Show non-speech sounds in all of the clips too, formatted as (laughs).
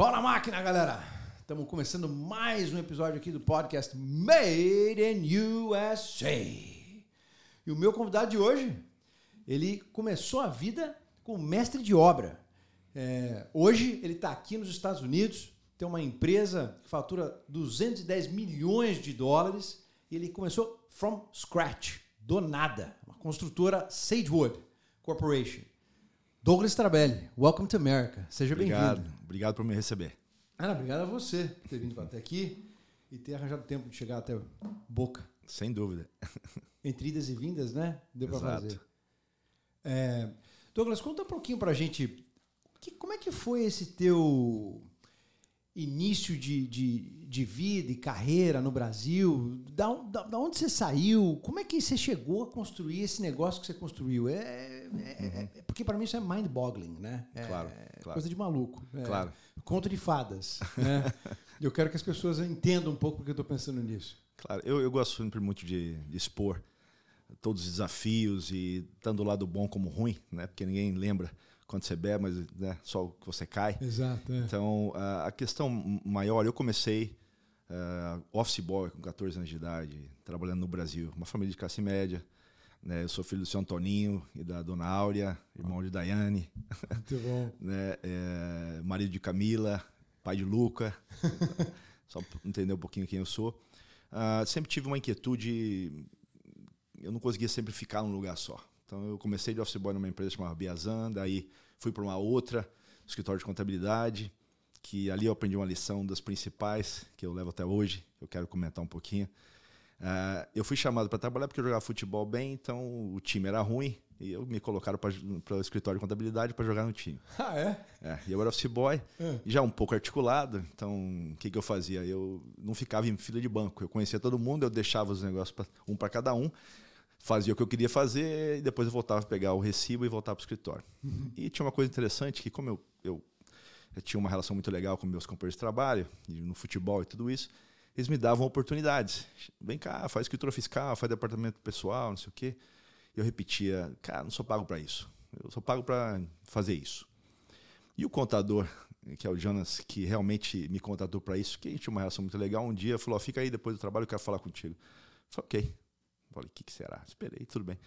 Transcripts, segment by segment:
Pau na máquina, galera! Estamos começando mais um episódio aqui do podcast Made in USA. E o meu convidado de hoje, ele começou a vida como mestre de obra. É, hoje ele está aqui nos Estados Unidos, tem uma empresa que fatura 210 milhões de dólares e ele começou from scratch, do nada, uma construtora Sagewood Corporation. Douglas Trabelli, welcome to America. Seja bem-vindo. Obrigado, por me receber. Ana, obrigado a você por ter vindo até aqui e ter arranjado tempo de chegar até Boca. Sem dúvida. Entre idas e vindas, né? Deu para fazer. É, Douglas, conta um pouquinho pra gente que- como é que foi esse teu início de, de, de vida e carreira no Brasil? Da, da, da onde você saiu? Como é que você chegou a construir esse negócio que você construiu? É, é- é- porque para mim isso é mind-boggling, né? É, Claro, é claro. coisa de maluco. É Claro. Conto de fadas. Né? (laughs) eu quero que as pessoas entendam um pouco porque eu estou pensando nisso. Claro, eu, eu gosto sempre muito de, de expor todos os desafios e tanto o lado bom como ruim, né? Porque ninguém lembra quando você bebe, mas né, só o que você cai. Exato. é. Então, a questão maior, eu comecei uh, office boy com 14 anos de idade, trabalhando no Brasil, uma família de classe média. Né? Eu sou filho do seu Antoninho e da dona Áurea, irmão de Daiane. Muito bom. (laughs) né? É, marido de Camila, pai de Luca, (laughs) só pra entender um pouquinho quem eu sou. Ah, sempre tive uma inquietude, eu não conseguia sempre ficar num lugar só. Então eu comecei de office boy numa empresa chamada Biazan, daí fui para uma outra, escritório de contabilidade, que ali eu aprendi uma lição das principais, que eu levo até hoje, eu quero comentar um pouquinho. Ah, eu fui chamado para trabalhar porque eu jogava futebol bem, então o time era ruim, e eu me colocaram para o escritório de contabilidade para jogar no time. (laughs) Ah, é? É, e eu era office boy, É. já um pouco articulado, então o que, que eu fazia? Eu não ficava em fila de banco, eu conhecia todo mundo, eu deixava os negócios pra, um para cada um, fazia o que eu queria fazer e depois eu voltava a pegar o recibo e voltar para o escritório. E tinha uma coisa interessante que como eu, eu, eu tinha uma relação muito legal com meus companheiros de trabalho, no futebol e tudo isso, eles me davam oportunidades. Vem cá, faz escritura fiscal, faz departamento pessoal, não sei o quê. Eu repetia, cara, não sou pago para isso. Eu sou pago para fazer isso. E o contador, que é o Jonas, que realmente me contratou para isso, que a gente tinha uma relação muito legal, um dia falou: "Ó, fica aí depois do trabalho, eu quero falar contigo. Eu falei, ok. Falei, o que, que será? Esperei, tudo bem.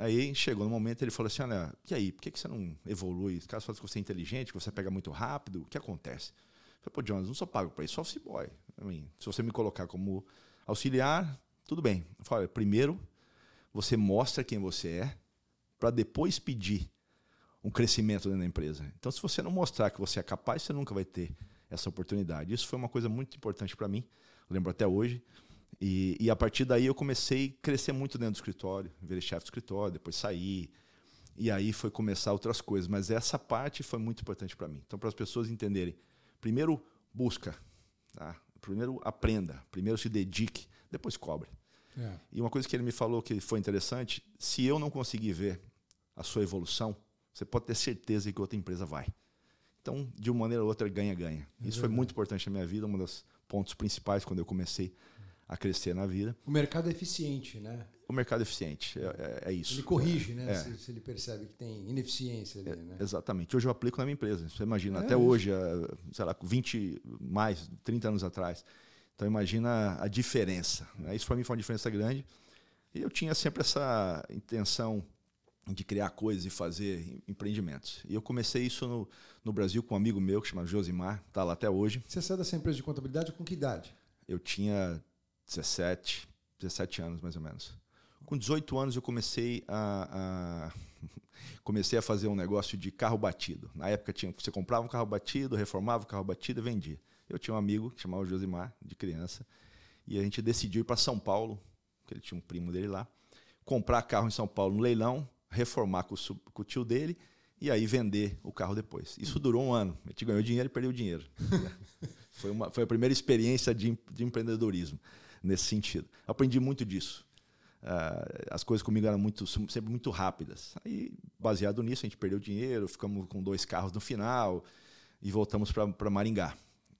Aí chegou no momento, ele falou assim: olha, e aí, por que, que você não evolui? Os caras falam que você é inteligente, que você pega muito rápido, o que acontece? Eu falei, pô, Jonas, não sou pago para isso, sou office boy. Mean, se você me colocar como auxiliar, tudo bem. Eu falei, primeiro, você mostra quem você é, para depois pedir um crescimento dentro da empresa. Então, se você não mostrar que você é capaz, você nunca vai ter essa oportunidade. Isso foi uma coisa muito importante para mim, lembro até hoje. E, e a partir daí eu comecei a crescer muito dentro do escritório, virei chefe do escritório, depois saí. E aí foi começar outras coisas. Mas essa parte foi muito importante para mim. Então, para as pessoas entenderem, primeiro busca, tá? primeiro aprenda, primeiro se dedique, depois cobre. É. E uma coisa que ele me falou que foi interessante: se eu não conseguir ver a sua evolução, você pode ter certeza que outra empresa vai. Então, de uma maneira ou outra, ganha-ganha. Isso foi muito importante na minha vida, um dos pontos principais quando eu comecei a crescer na vida. O mercado é eficiente, né? O mercado eficiente, é, é- é isso. Ele corrige, né? É. Se, se ele percebe que tem ineficiência ali, né? Exatamente. Hoje eu aplico na minha empresa. Você imagina, É até isso. hoje, sei lá, 20, mais, 30 anos atrás. Então imagina a diferença. né? Isso para mim foi uma diferença grande. E eu tinha sempre essa intenção de criar coisas e fazer em- empreendimentos. E eu comecei isso no, no Brasil com um amigo meu que chama Josimar, está lá até hoje. Você saiu dessa empresa de contabilidade com que idade? Eu tinha 17, 17 anos mais ou menos. Com 18 anos eu comecei a, a- (laughs) comecei a fazer um negócio de carro batido. Na época tinha, você comprava um carro batido, reformava o carro batido e vendia. Eu tinha um amigo que chamava Josimar, de criança, e a gente decidiu ir para São Paulo, que ele tinha um primo dele lá, comprar carro em São Paulo no leilão, reformar com o, com o tio dele e aí vender o carro depois. Isso durou um ano. A gente ganhou dinheiro e perdeu dinheiro. (laughs) foi, uma, foi a primeira experiência de, de empreendedorismo nesse sentido. Aprendi muito disso. Ah, as coisas comigo eram muito, sempre muito rápidas. Aí, baseado nisso, a gente perdeu dinheiro, ficamos com dois carros no final e voltamos para Maringá.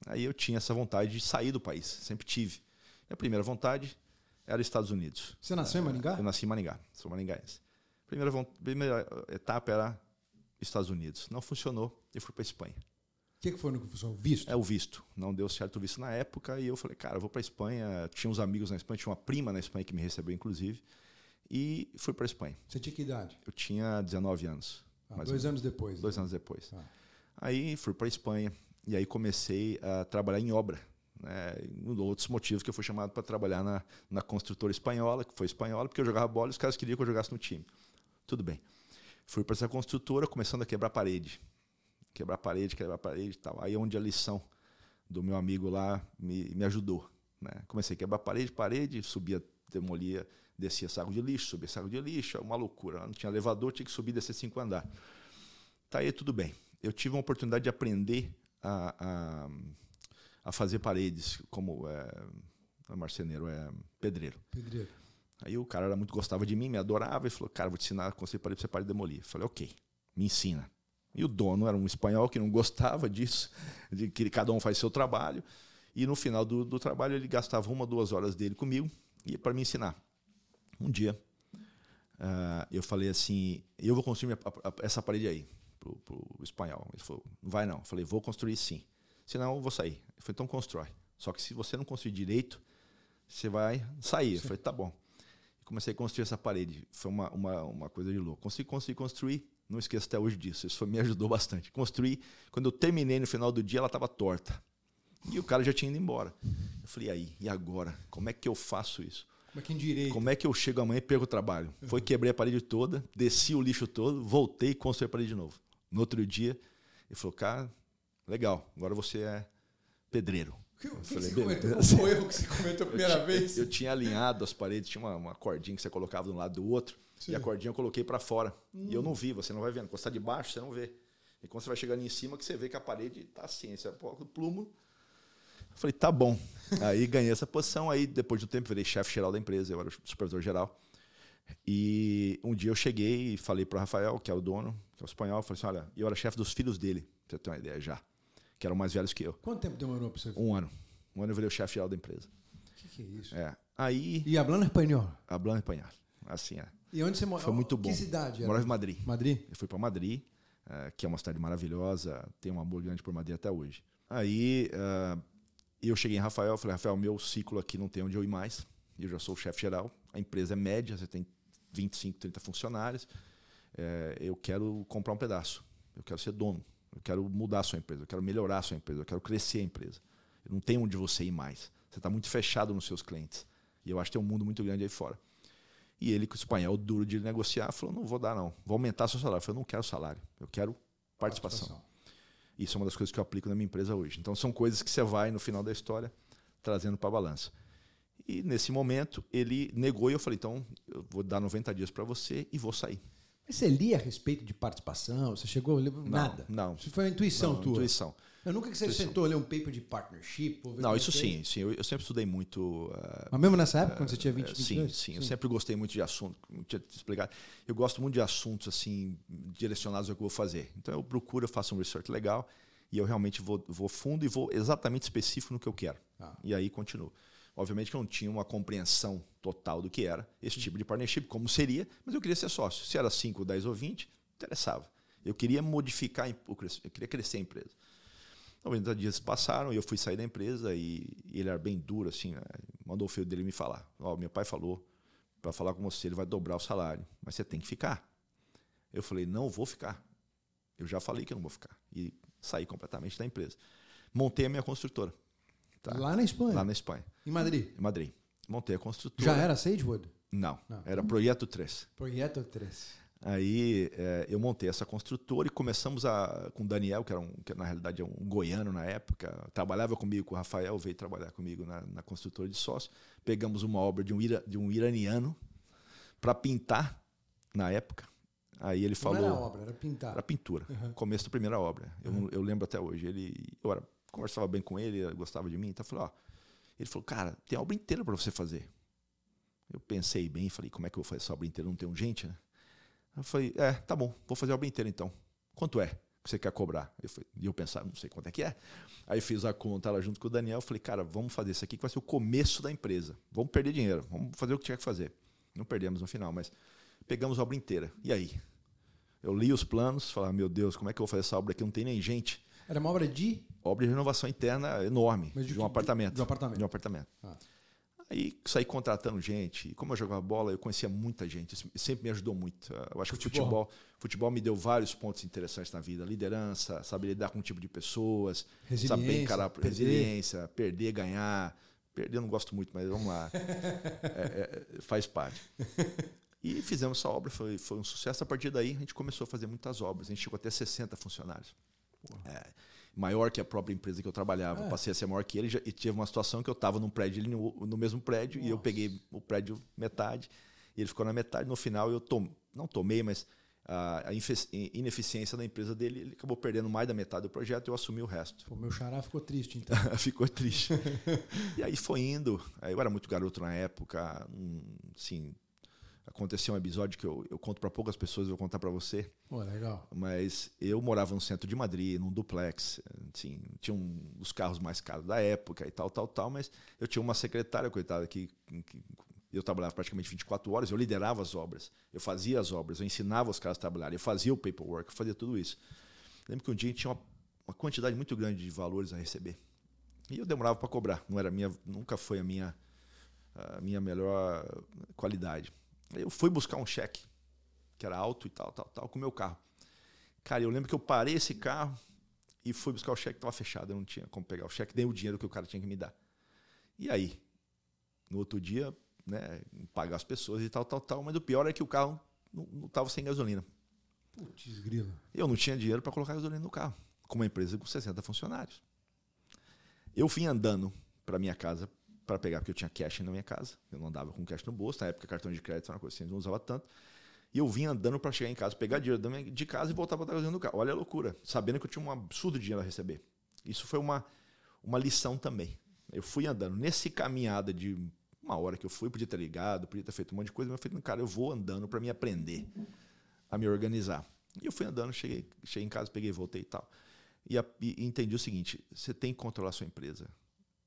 Aí eu tinha essa vontade de sair do país, sempre tive. E a primeira vontade era Estados Unidos. Você nasceu em Maringá? Eu nasci em Maringá, sou maringaense. Primeira, primeira etapa era Estados Unidos. Não funcionou e fui para Espanha. O que, que foi no confusão? Visto? É o visto. Não deu certo o visto na época e eu falei, cara, eu vou para Espanha. Tinha uns amigos na Espanha, tinha uma prima na Espanha que me recebeu, inclusive. E fui para Espanha. Você tinha que idade? Eu tinha 19 anos. Ah, dois anos depois. Dois né? anos depois. Ah. Aí fui para Espanha e aí comecei a trabalhar em obra. Né? Um outros motivos que eu fui chamado para trabalhar na, na construtora espanhola, que foi espanhola, porque eu jogava bola e os caras queriam que eu jogasse no time. Tudo bem. Fui para essa construtora começando a quebrar parede quebrar parede, quebrar parede e tal. Aí é onde a lição do meu amigo lá me, me ajudou. Né? Comecei a quebrar parede, parede, subia, demolia, descia saco de lixo, subia saco de lixo, é uma loucura. Não tinha elevador, tinha que subir e descer cinco andar. Tá aí tudo bem. Eu tive uma oportunidade de aprender a, a, a fazer paredes, como é, é marceneiro, é pedreiro. Pedreiro. Aí o cara era muito gostava de mim, me adorava e falou: Cara, vou te ensinar a construir parede para você parar de demolir. Eu falei: Ok, me ensina. E o dono era um espanhol que não gostava disso, de que cada um faz seu trabalho. E no final do, do trabalho ele gastava uma, duas horas dele comigo e para me ensinar. Um dia uh, eu falei assim: eu vou construir a, a, essa parede aí pro, pro espanhol. Ele falou: não vai não. Eu falei: vou construir sim. Senão eu vou sair. Ele falou: então constrói. Só que se você não construir direito, você vai sair. Eu falei: tá bom. Comecei a construir essa parede. Foi uma, uma, uma coisa de louco. Consegui, consegui construir não esqueço até hoje disso. Isso me ajudou bastante. Construí. Quando eu terminei no final do dia, ela estava torta. E o cara já tinha ido embora. Eu falei, e aí? E agora? Como é que eu faço isso? Como é que endireita? Como é que eu chego amanhã e perco o trabalho? Uhum. Foi, quebrei a parede toda, desci o lixo todo, voltei e construí a parede de novo. No outro dia, ele falou, cara, legal, agora você é pedreiro. Que, que falei, você cometeu? Qual foi o erro que você cometeu a primeira eu vez? Eu, eu tinha alinhado as paredes, tinha uma, uma cordinha que você colocava de um lado do outro. Sim. E a cordinha eu coloquei para fora. Hum. E eu não vi, você não vai vendo. Quando está de baixo, você não vê. E quando você vai chegando em cima, que você vê que a parede está assim. Você coloca o plumo. Eu falei, tá bom. (laughs) aí ganhei essa posição. Aí, depois de um tempo, virei chefe geral da empresa. Eu era o supervisor geral. E um dia eu cheguei e falei para o Rafael, que é o dono, que é o espanhol, falei assim, olha, eu era chefe dos filhos dele, pra você ter uma ideia já, que eram mais velhos que eu. Quanto tempo demorou para você? Um ano. Um ano eu virei o chefe geral da empresa. O que, que, é isso? É. Aí... E hablando espanhol? Hablando espanhol. Assim, é. E onde você morava? Foi muito bom. Que cidade? Era? Morava em Madrid. Madrid? Eu fui para Madrid, uh, que é uma cidade maravilhosa, tem um amor grande por Madrid até hoje. Aí uh, eu cheguei em Rafael, falei, Rafael, meu ciclo aqui não tem onde eu ir mais. Eu já sou o chefe geral. A empresa é média, você tem 25, 30 funcionários. É, eu quero comprar um pedaço. Eu quero ser dono. Eu quero mudar a sua empresa. Eu quero melhorar a sua empresa. Eu quero crescer a empresa. Eu não tem onde você ir mais. Você está muito fechado nos seus clientes. E eu acho que tem um mundo muito grande aí fora. E ele, com o espanhol duro de negociar, falou: não vou dar, não. Vou aumentar seu salário. Eu falei: não quero salário, eu quero participação. participação. Isso é uma das coisas que eu aplico na minha empresa hoje. Então, são coisas que você vai, no final da história, trazendo para a balança. E nesse momento, ele negou e eu falei: então, eu vou dar 90 dias para você e vou sair. Mas você lia a respeito de participação? Você chegou a ler nada? Não. Isso foi a intuição não, tua? Intuição. Eu nunca que você intuição. sentou a ler um paper de partnership? Não, isso sim, sim. Eu, eu, sempre estudei muito. Uh, Mas mesmo nessa época, uh, quando você tinha 20, 22? Sim, sim, sim. Eu sempre gostei muito de assunto. Tinha te explicado. Eu gosto muito de assuntos assim direcionados ao que eu vou fazer. Então eu procuro, eu faço um research legal e eu realmente vou, vou fundo e vou exatamente específico no que eu quero. Ah. E aí continuo. Obviamente que eu não tinha uma compreensão total do que era esse tipo de partnership, como seria, mas eu queria ser sócio. Se era 5, 10 ou 20, interessava. Eu queria modificar, eu queria crescer a empresa. 90 dias passaram e eu fui sair da empresa e, ele era bem duro, assim, né? mandou o filho dele me falar. Ó, oh, meu pai falou para falar com você, ele vai dobrar o salário, mas você tem que ficar. Eu falei, não vou ficar. Eu já falei que eu não vou ficar. E saí completamente da empresa. Montei a minha construtora. Tá? Lá na Espanha? Lá na Espanha. Em Madrid? Em Madrid. Montei a construtora. Já era Sagewood? Não, não. era Projeto 3. Projeto 3. Aí é, eu montei essa construtora e começamos a, com o Daniel, que, era um, que na realidade é um goiano na época, trabalhava comigo com o Rafael, veio trabalhar comigo na, na construtora de sócio. Pegamos uma obra de um, ira, de um iraniano para pintar na época. Aí ele falou. Não era obra, era pintar. Era pintura. Uhum. Começo da primeira obra. Eu, uhum. eu lembro até hoje. Ele, eu era, conversava bem com ele, gostava de mim, então eu falei: ó. Ele falou, cara, tem obra inteira para você fazer. Eu pensei bem falei: como é que eu vou fazer essa obra inteira? Não tem gente, né? Eu falei, é, tá bom, vou fazer a obra inteira então. Quanto é que você quer cobrar? Eu e eu pensava, não sei quanto é que é. Aí fiz a conta lá junto com o Daniel, falei, cara, vamos fazer isso aqui que vai ser o começo da empresa. Vamos perder dinheiro, vamos fazer o que tinha que fazer. Não perdemos no final, mas pegamos a obra inteira. E aí? Eu li os planos, falei, meu Deus, como é que eu vou fazer essa obra aqui? Não tem nem gente. Era uma obra de? Obra de renovação interna enorme, de, de um que- apartamento. de um apartamento. De um apartamento. Ah. Aí saí contratando gente. E como eu jogava bola, eu conhecia muita gente. Isso sempre me ajudou muito. Eu acho que o Futebol. futebol, futebol me deu vários pontos interessantes na vida. Liderança, saber lidar com um tipo de pessoas, saber encarar perder. resiliência, perder, ganhar. Perder eu não gosto muito, mas vamos lá. (laughs) É, é, faz parte. E fizemos essa obra, foi, foi um sucesso. A partir daí, a gente começou a fazer muitas obras. A gente chegou até 60 funcionários. É, maior que a própria empresa que eu trabalhava. É. Passei a ser maior que ele já- e tive uma situação que eu estava num prédio, ele no, no mesmo prédio, e eu Nossa. peguei o prédio metade, e ele ficou na metade. No final, eu tom, não tomei, mas a, ineficiência da empresa dele, ele acabou perdendo mais da metade do projeto e eu assumi o resto. Pô, meu xará ficou triste, então. (laughs) Ficou triste. e aí foi indo. Eu era muito garoto na época. Assim, aconteceu um episódio que eu, eu conto para poucas pessoas, eu vou contar para você. Pô, legal. Mas eu morava no centro de Madrid, num duplex. Assim, tinha um, os carros mais caros da época e tal, tal, tal. Mas eu tinha uma secretária, coitada, que, que eu trabalhava praticamente 24 horas. Eu liderava as obras, eu fazia as obras, eu ensinava os caras a trabalhar, eu fazia o paperwork, eu fazia tudo isso. Lembro que um dia a gente tinha uma, uma quantidade muito grande de valores a receber. E eu demorava para cobrar. Não era minha, nunca foi a minha, a minha melhor qualidade. Eu fui buscar um cheque, que era alto e tal, tal, tal, com o meu carro. Cara, eu lembro que eu parei esse carro e fui buscar o cheque, estava fechado, eu não tinha como pegar o cheque, nem o dinheiro que o cara tinha que me dar. E aí? No outro dia, né, pagar as pessoas e tal, tal, tal, mas o pior é que o carro não estava sem gasolina. Putz, grilo. Eu não tinha dinheiro para colocar gasolina no carro, com uma empresa com 60 funcionários. Eu vim andando para minha casa para pegar, porque eu tinha cash na minha casa. Eu não andava com cash no bolso. Na época, cartão de crédito era uma coisa assim, eu não usava tanto. E eu vim andando para chegar em casa, pegar dinheiro de casa e voltar para gasolina no carro. Olha a loucura. Sabendo que eu tinha um absurdo dinheiro a receber. Isso foi uma, uma lição também. Eu fui andando. Nesse caminhada de uma hora que eu fui, podia ter ligado, podia ter feito um monte de coisa, mas eu falei, cara, eu vou andando para me aprender a me organizar. E eu fui andando, cheguei, cheguei em casa, peguei, voltei e tal. E, a- e entendi o seguinte: você tem que controlar a sua empresa,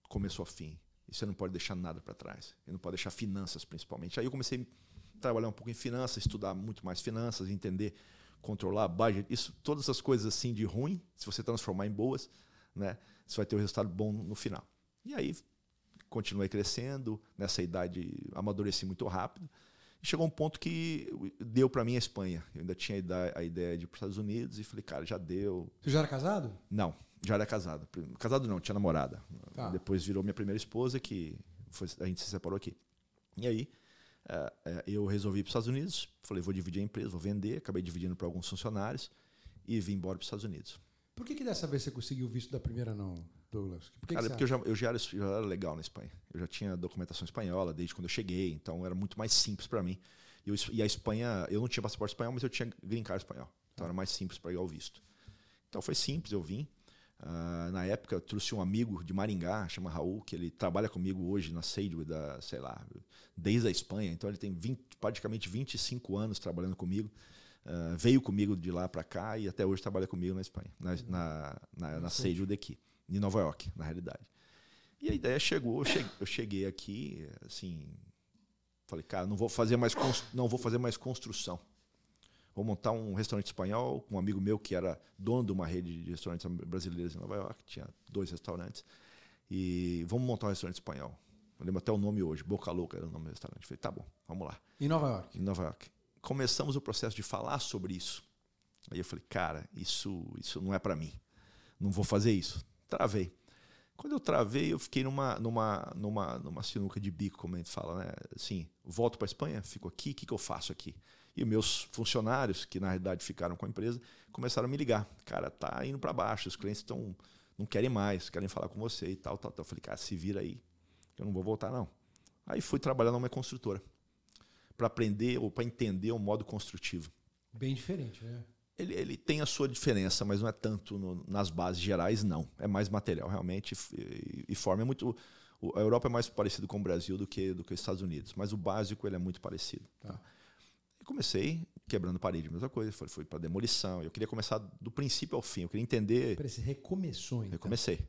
começo ao fim. E você não pode deixar nada para trás. E não pode deixar finanças, principalmente. Aí eu comecei a trabalhar um pouco em finanças, estudar muito mais finanças, entender, controlar budget. Isso, todas essas coisas assim de ruim, se você transformar em boas, né, você vai ter um resultado bom no final. E aí continuei crescendo. Nessa idade, amadureci muito rápido. E chegou um ponto que deu para mim a Espanha. Eu ainda tinha a ideia de ir para os Estados Unidos e falei, cara, já deu. Você já era casado? Não, já era casado. Casado não, tinha namorada. Tá. Depois virou minha primeira esposa, que foi- a gente se separou aqui. E aí, eh, eh, eu resolvi ir para os Estados Unidos. Falei, vou dividir a empresa, vou vender. Acabei dividindo para alguns funcionários e vim embora para os Estados Unidos. Por que, que dessa vez você conseguiu o visto da primeira não, Douglas? Por que Cara, que porque eu já, eu já, era, já era legal na Espanha. Eu já tinha documentação espanhola desde quando eu cheguei, então era muito mais simples para mim. E, eu- e a Espanha, eu não tinha passaporte espanhol, mas eu tinha green card espanhol. Então era mais simples para pegar o visto. Então foi simples, eu vim. Ah, na época, eu trouxe um amigo de Maringá, chama Raul, que ele trabalha comigo hoje na Sadeway, da, sei lá, desde a Espanha. Então ele tem 20, praticamente 25 anos trabalhando comigo. Ah, veio comigo de lá para cá e até hoje trabalha comigo na Espanha, na, na, na, na Sadeway daqui, em Nova York, na realidade. E a ideia chegou, eu cheguei, eu cheguei aqui, assim, falei, cara, não vou fazer mais, não vou fazer mais construção. Vou montar um restaurante espanhol com um amigo meu que era dono de uma rede de restaurantes brasileiros em Nova York, tinha dois restaurantes. E vamos montar um restaurante espanhol. Eu lembro até o nome hoje, Boca Louca era o nome do restaurante. Falei, tá bom, vamos lá Em Nova York. em Nova York. Começamos o processo de falar sobre isso. Aí eu falei, cara, isso, isso não é para mim. Não vou fazer isso. Travei. Quando eu travei, eu fiquei numa, numa, numa, numa sinuca de bico, como a gente fala, né? Assim, volto para Espanha, fico aqui, o que, que eu faço aqui? E meus funcionários, que na realidade ficaram com a empresa, começaram a me ligar. Cara, tá indo para baixo, os clientes estão não querem mais, querem falar com você e tal, tal, tal. Eu falei, cara, se vira aí, que eu não vou voltar não. Aí fui trabalhar numa construtora para aprender ou para entender o modo construtivo. Bem diferente, né? Ele, ele tem a sua diferença, mas não é tanto no- nas bases gerais, não. É mais material, realmente, e, e forma. É muito, a Europa é mais parecido com o Brasil do que, do que os Estados Unidos, mas o básico ele é muito parecido. Tá. E comecei quebrando parede, mesma coisa. Fui, fui para demolição. Eu queria começar do princípio ao fim. Eu queria entender. Peraí, você recomeçou, então. Eu comecei.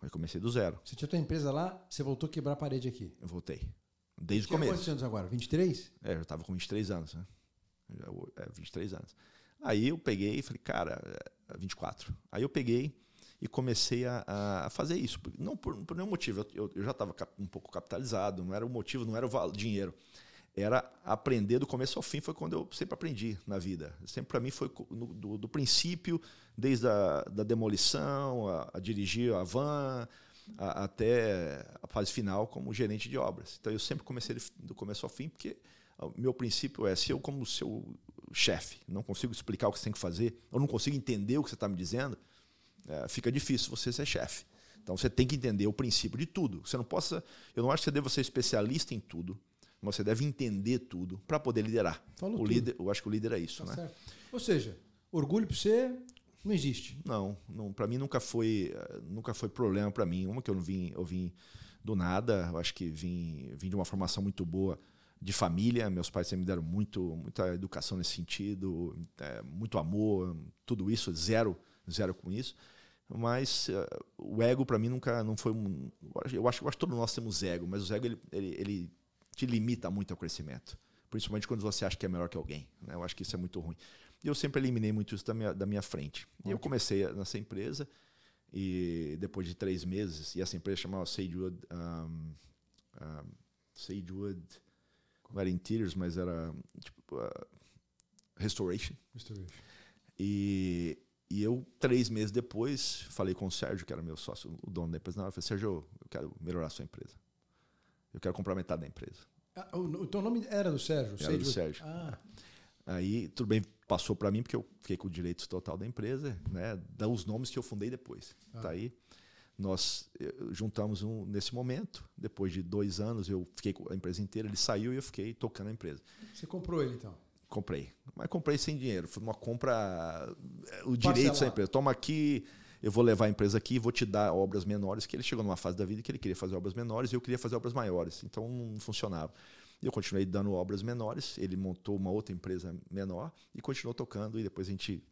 Eu comecei do zero. Você tinha tua empresa lá, você voltou a quebrar a parede aqui. Eu voltei. Desde o começo. quantos anos agora? 23? É, eu estava com 23 anos, né? Já, É, 23 anos. Aí eu peguei e falei, cara, 24. Aí eu peguei e comecei a, a fazer isso. Não por, por nenhum motivo. Eu, eu já estava um pouco capitalizado, não era o motivo, não era o dinheiro. Era aprender do começo ao fim, foi quando eu sempre aprendi na vida. Sempre para mim foi no, do, do, princípio, desde a da demolição, a, a dirigir a van, a, até a fase final como gerente de obras. Então eu sempre comecei do começo ao fim, porque o meu princípio é, se eu como seu chefe não consigo explicar o que você tem que fazer, ou não consigo entender o que você está me dizendo, é, fica difícil você ser chefe. Então você tem que entender o princípio de tudo. Você não possa, eu não acho que você deva ser especialista em tudo, você deve entender tudo para poder liderar. Falou o tudo. líder, eu acho que o líder é isso, tá né? Certo. Ou seja, orgulho para você não existe. Não, não para mim nunca foi, nunca foi problema para mim. Uma que eu não vim, eu vim do nada, eu acho que vim, vim de uma formação muito boa de família. Meus pais sempre me deram muito, muita educação nesse sentido, é, muito amor, tudo isso, zero, zero com isso. Mas uh, o ego para mim nunca não foi um. Eu acho, eu acho que todos nós temos ego, mas o ego ele, ele, ele te limita muito ao crescimento. Principalmente quando você acha que é melhor que alguém. Né? Eu acho que isso é muito ruim. E eu sempre eliminei muito isso da minha, da minha frente. E eu comecei nessa empresa, e depois de três meses, e essa empresa chamava Sagewood. Um, um, Sagewood. Não era Interiors, mas era tipo, uh, Restoration. Restoration. E e eu, três meses depois, falei com o Sérgio, que era meu sócio, o dono da empresa. Eu falei, Sérgio, eu quero melhorar a sua empresa. Eu quero comprar metade da empresa. Ah, o, o teu nome era do Sérgio? Era Sérgio. do Sérgio. Ah. Aí, tudo bem, passou para mim, porque eu fiquei com o direito total da empresa, né? Dá os nomes que eu fundei depois. Ah. Tá aí. Nós eh, juntamos um nesse momento. Depois de dois anos, eu fiquei com a empresa inteira. Ele saiu e eu fiquei tocando a empresa. Você comprou ele, então? Comprei. Mas comprei sem dinheiro. Foi uma compra. O direito da empresa. Toma aqui, eu vou levar a empresa aqui vou te dar obras menores. Que ele chegou numa fase da vida que ele queria fazer obras menores e eu queria fazer obras maiores. Então não funcionava. Eu continuei dando obras menores. Ele montou uma outra empresa menor e continuou tocando. E depois a gente.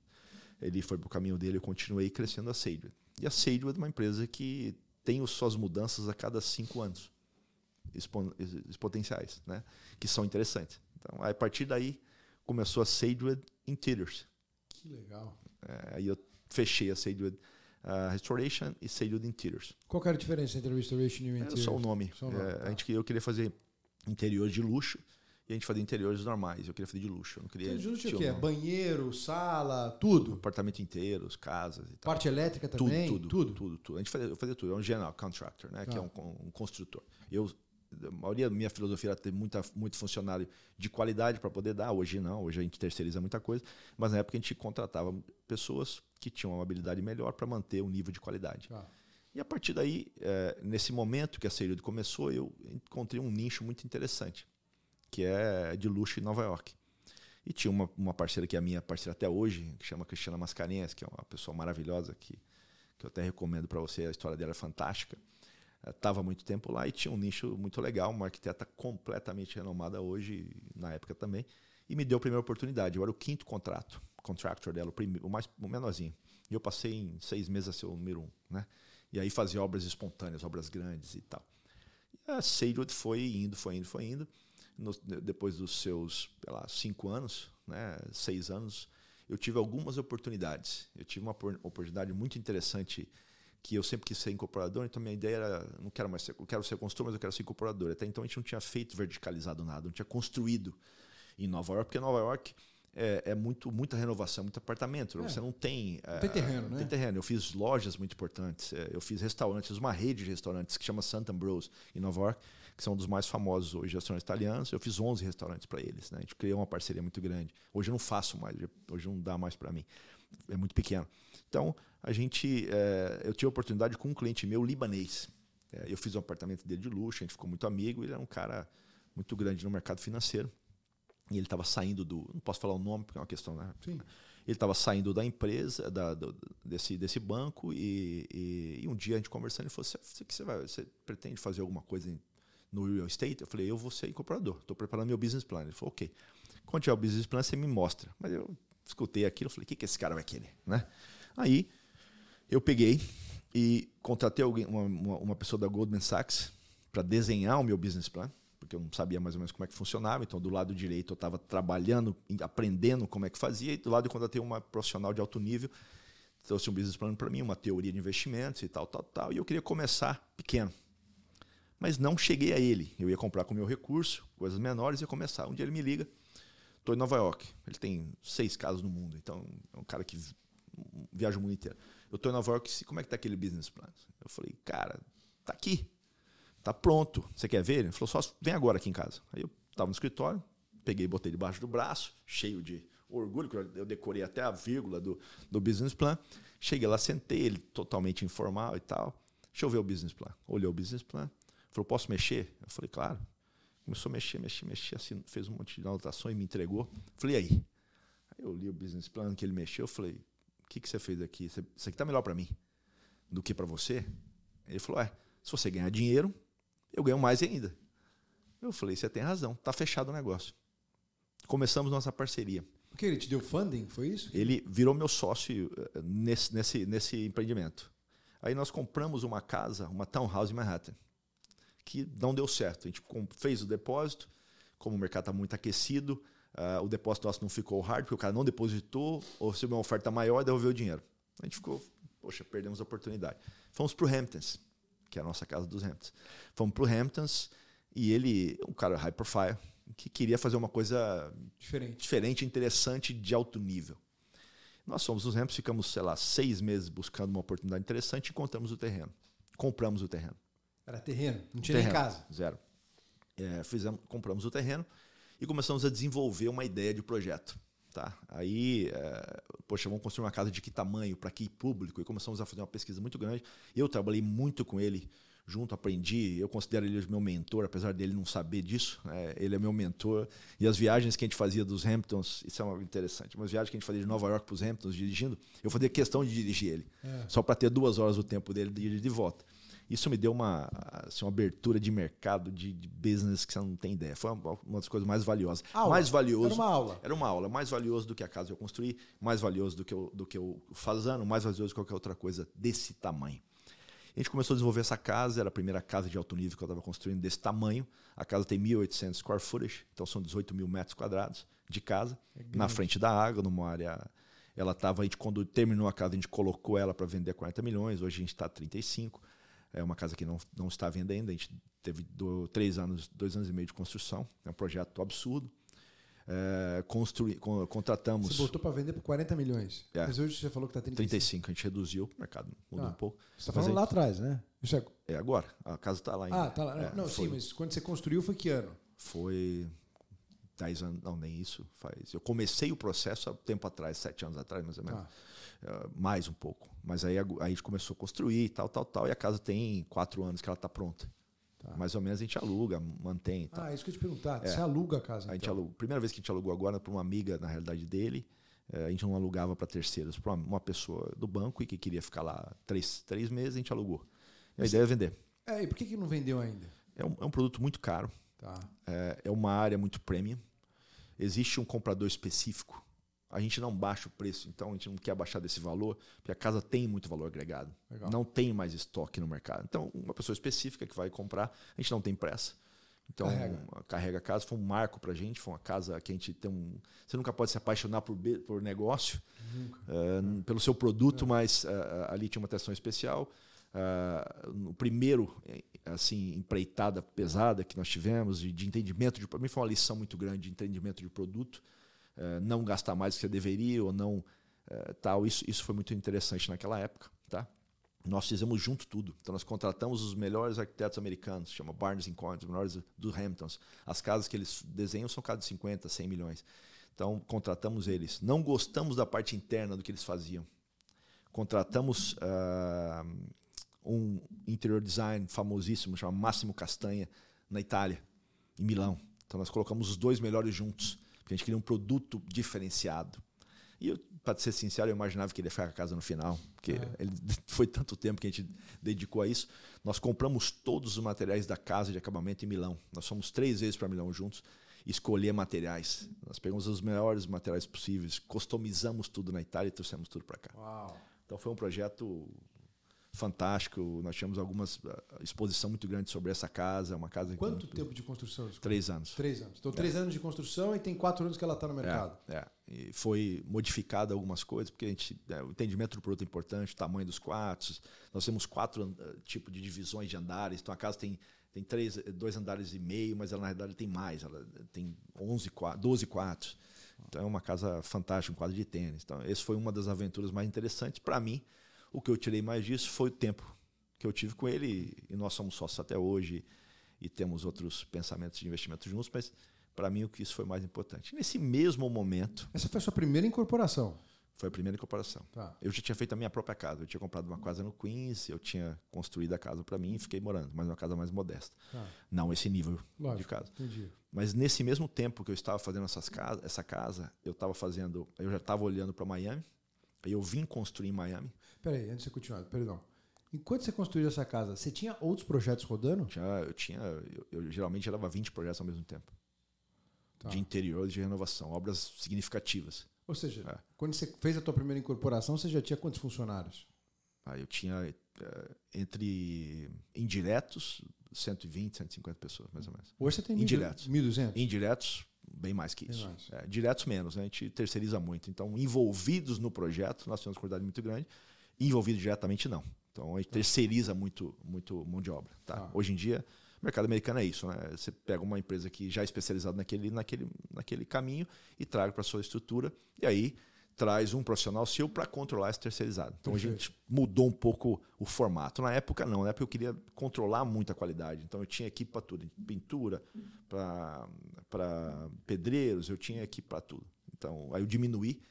Ele foi para o caminho dele. Eu continuei crescendo a Seidwood. E a Seidwood é uma empresa que tem suas mudanças a cada cinco anos exponenciais, né? que são interessantes. Então, a partir daí, começou a Sagewood Interiors. Que legal. É, aí eu fechei a Sagewood uh, Restoration e Sagewood Interiors. Qual era a diferença entre Restoration e Interiors? É só o nome. Só o nome é, tá. a gente, eu queria fazer interior de luxo e a gente fazia interiores normais. Eu queria fazer de luxo. Eu não queria. de luxo o quê? Banheiro, sala, tudo? Apartamento inteiro, casas e tal. Parte elétrica também? Tudo, tudo. Tudo, tudo. tudo. A gente fazia, eu fazia tudo. É um general contractor, né? Ah. Que é um, um construtor. Eu a maioria da minha filosofia era ter muita, muito funcionário de qualidade para poder dar. Hoje não, hoje a gente terceiriza muita coisa. Mas na época a gente contratava pessoas que tinham uma habilidade melhor para manter o nível de qualidade. Ah. E a partir daí, é, nesse momento que a Seirud começou, eu encontrei um nicho muito interessante, que é de luxo em Nova York. E tinha uma, uma parceira que é a minha parceira até hoje, que chama Cristiana Mascarenhas, que é uma pessoa maravilhosa, que, que eu até recomendo para você, a história dela é fantástica estava muito tempo lá e tinha um nicho muito legal, uma arquiteta completamente renomada hoje, na época também, e me deu a primeira oportunidade. Eu era o quinto contrato, contractor dela, o, primeiro, o mais o menorzinho. E eu passei em seis meses a ser o número um, né? E aí fazia obras espontâneas, obras grandes e tal. E a Sagewood foi indo, foi indo, foi indo. No, depois dos seus, sei lá, cinco anos, né, seis anos, eu tive algumas oportunidades. Eu tive uma oportunidade muito interessante que eu sempre quis ser incorporador, então minha ideia era, não quero mais ser, eu quero ser construtor, mas eu quero ser incorporador. Até então a gente não tinha feito verticalizado nada, não tinha construído em Nova York, porque Nova York é, é muito, muita renovação, muito apartamento. É. Você não tem. Não tem terreno, né? Tem terreno. Eu fiz lojas muito importantes, é, eu fiz restaurantes, uma rede de restaurantes que chama Santa Ambrose, em Nova York, que são um dos mais famosos hoje, restaurantes italianos. Eu fiz 11 restaurantes para eles. Né? A gente criou uma parceria muito grande. Hoje eu não faço mais, hoje não dá mais para mim. É muito pequeno. Então, a gente, é, eu tive a oportunidade com um cliente meu libanês. É, eu fiz um apartamento dele de luxo, a gente ficou muito amigo. Ele era um cara muito grande no mercado financeiro. E ele estava saindo do. Não posso falar o nome, porque é uma questão, né? Sim. Ele estava saindo da empresa, da, do, desse, desse banco, e, e, e, um dia a gente conversando, ele falou: você, você, vai, você pretende fazer alguma coisa no real estate? Eu falei: eu vou ser incorporador, estou preparando meu business plan. Ele falou: ok. Quando tiver o business plan, você me mostra. Mas eu escutei aquilo, falei: o que, que esse cara vai querer? Né? Aí eu peguei e contratei alguém, uma, uma, uma pessoa da Goldman Sachs para desenhar o meu business plan, porque eu não sabia mais ou menos como é que funcionava. Então, do lado direito, eu estava trabalhando, aprendendo como é que fazia, e do lado eu contratei uma profissional de alto nível trouxe um business plan para mim, uma teoria de investimentos e tal, tal, tal. E eu queria começar pequeno. Mas não cheguei a ele. Eu ia comprar com o meu recurso, coisas menores, e ia começar. Um dia ele me liga, estou em Nova York. Ele tem seis casas no mundo, então é um cara que viaja o mundo inteiro. Eu estou em Nova York, como é que está aquele business plan? Eu falei, cara, tá aqui. Tá pronto. Você quer ver? Ele falou, só vem agora aqui em casa. Aí eu estava no escritório, peguei, botei debaixo do braço, cheio de orgulho, que eu decorei até a vírgula do, do business plan. Cheguei lá, sentei, ele totalmente informal e tal. Deixa eu ver o business plan. Olhou o business plan. Falou, posso mexer? Eu falei, claro. Começou a mexer, mexer, mexer, assim, fez um monte de anotações me entregou. Falei, e aí? Aí eu li o business plan que ele mexeu, eu falei, o que, que você fez aqui? Isso aqui está melhor para mim do que para você? Ele falou, é, se você ganhar dinheiro, eu ganho mais ainda. Eu falei, você tem razão, tá fechado o negócio. Começamos nossa parceria. Porque ele te deu funding, foi isso? Ele virou meu sócio eh, nesse, nesse, nesse empreendimento. Aí nós compramos uma casa, uma townhouse em Manhattan, que não deu certo. A gente fez o depósito, como o mercado está muito aquecido, uh, o depósito nosso não ficou hard, porque o cara não depositou, ou recebeu uma oferta maior e devolveu o dinheiro. A gente ficou, poxa, perdemos a oportunidade. Fomos para o Hamptons, que é a nossa casa dos Hamptons. Fomos para o Hamptons e ele, um cara high profile, que queria fazer uma coisa diferente, diferente interessante, de alto nível. Nós somos os Rempos, ficamos, sei lá, seis meses buscando uma oportunidade interessante e encontramos o terreno. Compramos o terreno. Era terreno? Não tinha terreno, nem casa? Zero. É, fizemos, compramos o terreno e começamos a desenvolver uma ideia de projeto. Tá? Aí, é, poxa, vamos construir uma casa de que tamanho, para que público? E começamos a fazer uma pesquisa muito grande. Eu trabalhei muito com ele junto, aprendi. Eu considero ele meu mentor, apesar dele não saber disso. É, ele é meu mentor. E as viagens que a gente fazia dos Hamptons, isso é uma interessante. Umas viagens que a gente fazia de Nova York para os Hamptons dirigindo, eu fazia questão de dirigir ele, é. só para ter duas horas o tempo dele de ir de volta. Isso me deu uma, assim, uma abertura de mercado, de, de, business que você não tem ideia. Foi uma, uma das coisas mais valiosas. Aula. Mais valioso. Era uma aula. Era uma aula. Mais valioso do que a casa que eu construí, mais valioso do que, eu, do que o fazano, mais valioso do que qualquer outra coisa desse tamanho. A gente começou a desenvolver essa casa, era a primeira casa de alto nível que eu estava construindo desse tamanho. A casa tem 1.800 square footage, então são 18 mil metros quadrados de casa, é na frente da água, numa área. Ela estava, a gente, quando terminou a casa, a gente colocou ela para vender 40 milhões, hoje a gente está 35. É uma casa que não, não está vendo ainda, a gente teve do, três anos, dois anos e meio de construção, é um projeto absurdo. É, construir, contratamos. Você botou para vender por 40 milhões. É. Mas hoje você falou que está 35. 35, a gente reduziu, o mercado mudou ah, um pouco. Você está falando lá atrás, né? Isso é... é agora, a casa está lá ainda. Ah, está lá. É, não, foi... sim, mas quando você construiu foi que ano? Foi 10 anos, não, nem isso. Faz. Eu comecei o processo há tempo atrás, sete anos atrás, mais ou menos. Ah. Uh, mais um pouco. Mas aí, aí a gente começou a construir, tal, tal, tal, e a casa tem quatro anos que ela está pronta. Tá. Mais ou menos a gente aluga, mantém. Tá. Ah, isso que eu te perguntar. É. Você aluga a casa? A gente então? aluga. Primeira vez que a gente alugou agora para uma amiga, na realidade dele. É, a gente não alugava para terceiros, para uma pessoa do banco e que queria ficar lá três, três meses, a gente alugou. E a ideia é vender. É, e por que, que não vendeu ainda? É um, é um produto muito caro. Tá. É, é uma área muito premium. Existe um comprador específico a gente não baixa o preço, então a gente não quer baixar desse valor, porque a casa tem muito valor agregado. Legal. Não tem mais estoque no mercado. Então, uma pessoa específica que vai comprar, a gente não tem pressa. Então, carrega, carrega a casa. Foi um marco para a gente. Foi uma casa que a gente tem um. Você nunca pode se apaixonar por, por negócio, uh, pelo seu produto, é. mas uh, ali tinha uma atenção especial. Uh, no primeiro, assim, empreitada pesada que nós tivemos, de, de entendimento, de, para mim foi uma lição muito grande de entendimento de produto. Eh, não gastar mais do que você deveria ou não uh, tal. Isso, isso foi muito interessante naquela época. Tá? Nós fizemos junto tudo. Então nós contratamos os melhores arquitetos americanos, chama Barnes Coins, os melhores do Hamptons. As casas que eles desenham são casas de 50, 100 milhões. Então contratamos eles. Não gostamos da parte interna do que eles faziam. Contratamos uh, um interior design famosíssimo, chama Máximo Castanha, na Itália, em Milão. Então nós colocamos os dois melhores juntos. Porque a gente queria um produto diferenciado. E para ser sincero, eu imaginava que ele ia ficar com a casa no final, porque é. ele, (laughs) foi tanto tempo que a gente dedicou a isso. Nós compramos todos os materiais da casa de acabamento em Milão. Nós fomos três vezes para Milão juntos escolher materiais. Nós pegamos os melhores materiais possíveis, customizamos tudo na Itália e trouxemos tudo para cá. Uau. Então foi um projeto fantástico. Nós tivemos algumas uh, exposição muito grande sobre essa casa, uma casa Quanto tempo de construção? Três anos. Três anos. Então, três é. anos de construção e tem quatro anos que ela está no mercado. É, é. E foi modificada algumas coisas, porque a gente, é, o entendimento do produto é importante, o tamanho dos quartos. Nós temos quatro uh, tipos de divisões de andares. Então, a casa tem tem três, dois andares e meio, mas ela na realidade tem mais, ela tem 11, 12 quartos. Então é uma casa fantástica, um quadro de tênis. Então, essa foi uma das aventuras mais interessantes para mim o que eu tirei mais disso foi o tempo que eu tive com ele e nós somos sócios até hoje e temos outros pensamentos de investimento juntos, mas para mim o que isso foi mais importante. Nesse mesmo momento. Essa foi a sua primeira incorporação? Foi a primeira incorporação. Tá. Eu já tinha feito a minha própria casa. Eu tinha comprado uma casa no Queens, eu tinha construído a casa para mim e fiquei morando, mas uma casa mais modesta. Tá. Não esse nível Lógico, de casa. Entendi. Mas nesse mesmo tempo que eu estava fazendo essas casas, essa casa, eu estava fazendo, eu já estava olhando para Miami. Aí eu vim construir em Miami. Peraí, antes de você continuar, perdão. Enquanto você construiu essa casa, você tinha outros projetos rodando? Tinha, eu tinha. Eu, eu geralmente gerava 20 projetos ao mesmo tempo. Tá. De interior de renovação, obras significativas. Ou seja, é. quando você fez a tua primeira incorporação, você já tinha quantos funcionários? Ah, eu tinha é, entre indiretos 120, 150 pessoas, mais ou menos. Hoje você tem indiretos. 1.200? Indiretos, bem mais que isso. Mais. É, diretos menos, né? a gente terceiriza muito. Então, envolvidos no projeto, nós temos uma quantidade muito grande. Envolvido diretamente, não. Então, a gente terceiriza muito, muito mão de obra. Tá? Ah. Hoje em dia, o mercado americano é isso. Né? Você pega uma empresa que já é especializada naquele, naquele, naquele caminho e traga para a sua estrutura. E aí traz um profissional seu para controlar esse terceirizado. Então Perfeito. a gente mudou um pouco o formato. Na época não, na época eu queria controlar muito a qualidade. Então eu tinha equipe para tudo, pintura, para pedreiros, eu tinha equipe para tudo. Então aí eu diminuí.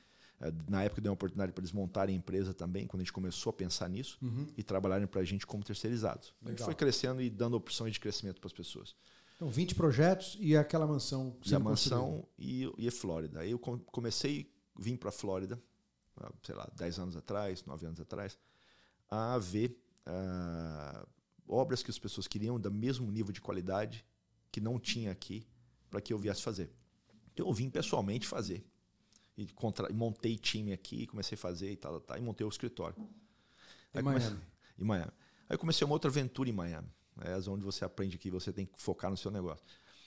Eh, na época deu uma oportunidade para eles montarem a empresa também, quando a gente começou a pensar nisso uhum. e trabalharem para a gente como terceirizados. Legal. A gente foi crescendo e dando opções de crescimento para as pessoas. Então, 20 projetos e aquela mansão. E a mansão e, e a Flórida. Aí eu comecei vim para a Flórida, sei lá, 10 anos atrás, 9 anos atrás, a ver uh, obras que as pessoas queriam do mesmo nível de qualidade que não tinha aqui para que eu viesse fazer. Então eu vim pessoalmente fazer. E contra, montei time aqui, comecei a fazer e tal, tal, e montei o escritório. Em Miami. em Miami. Aí comecei uma outra aventura em Miami. É onde você aprende que você tem que focar no seu negócio.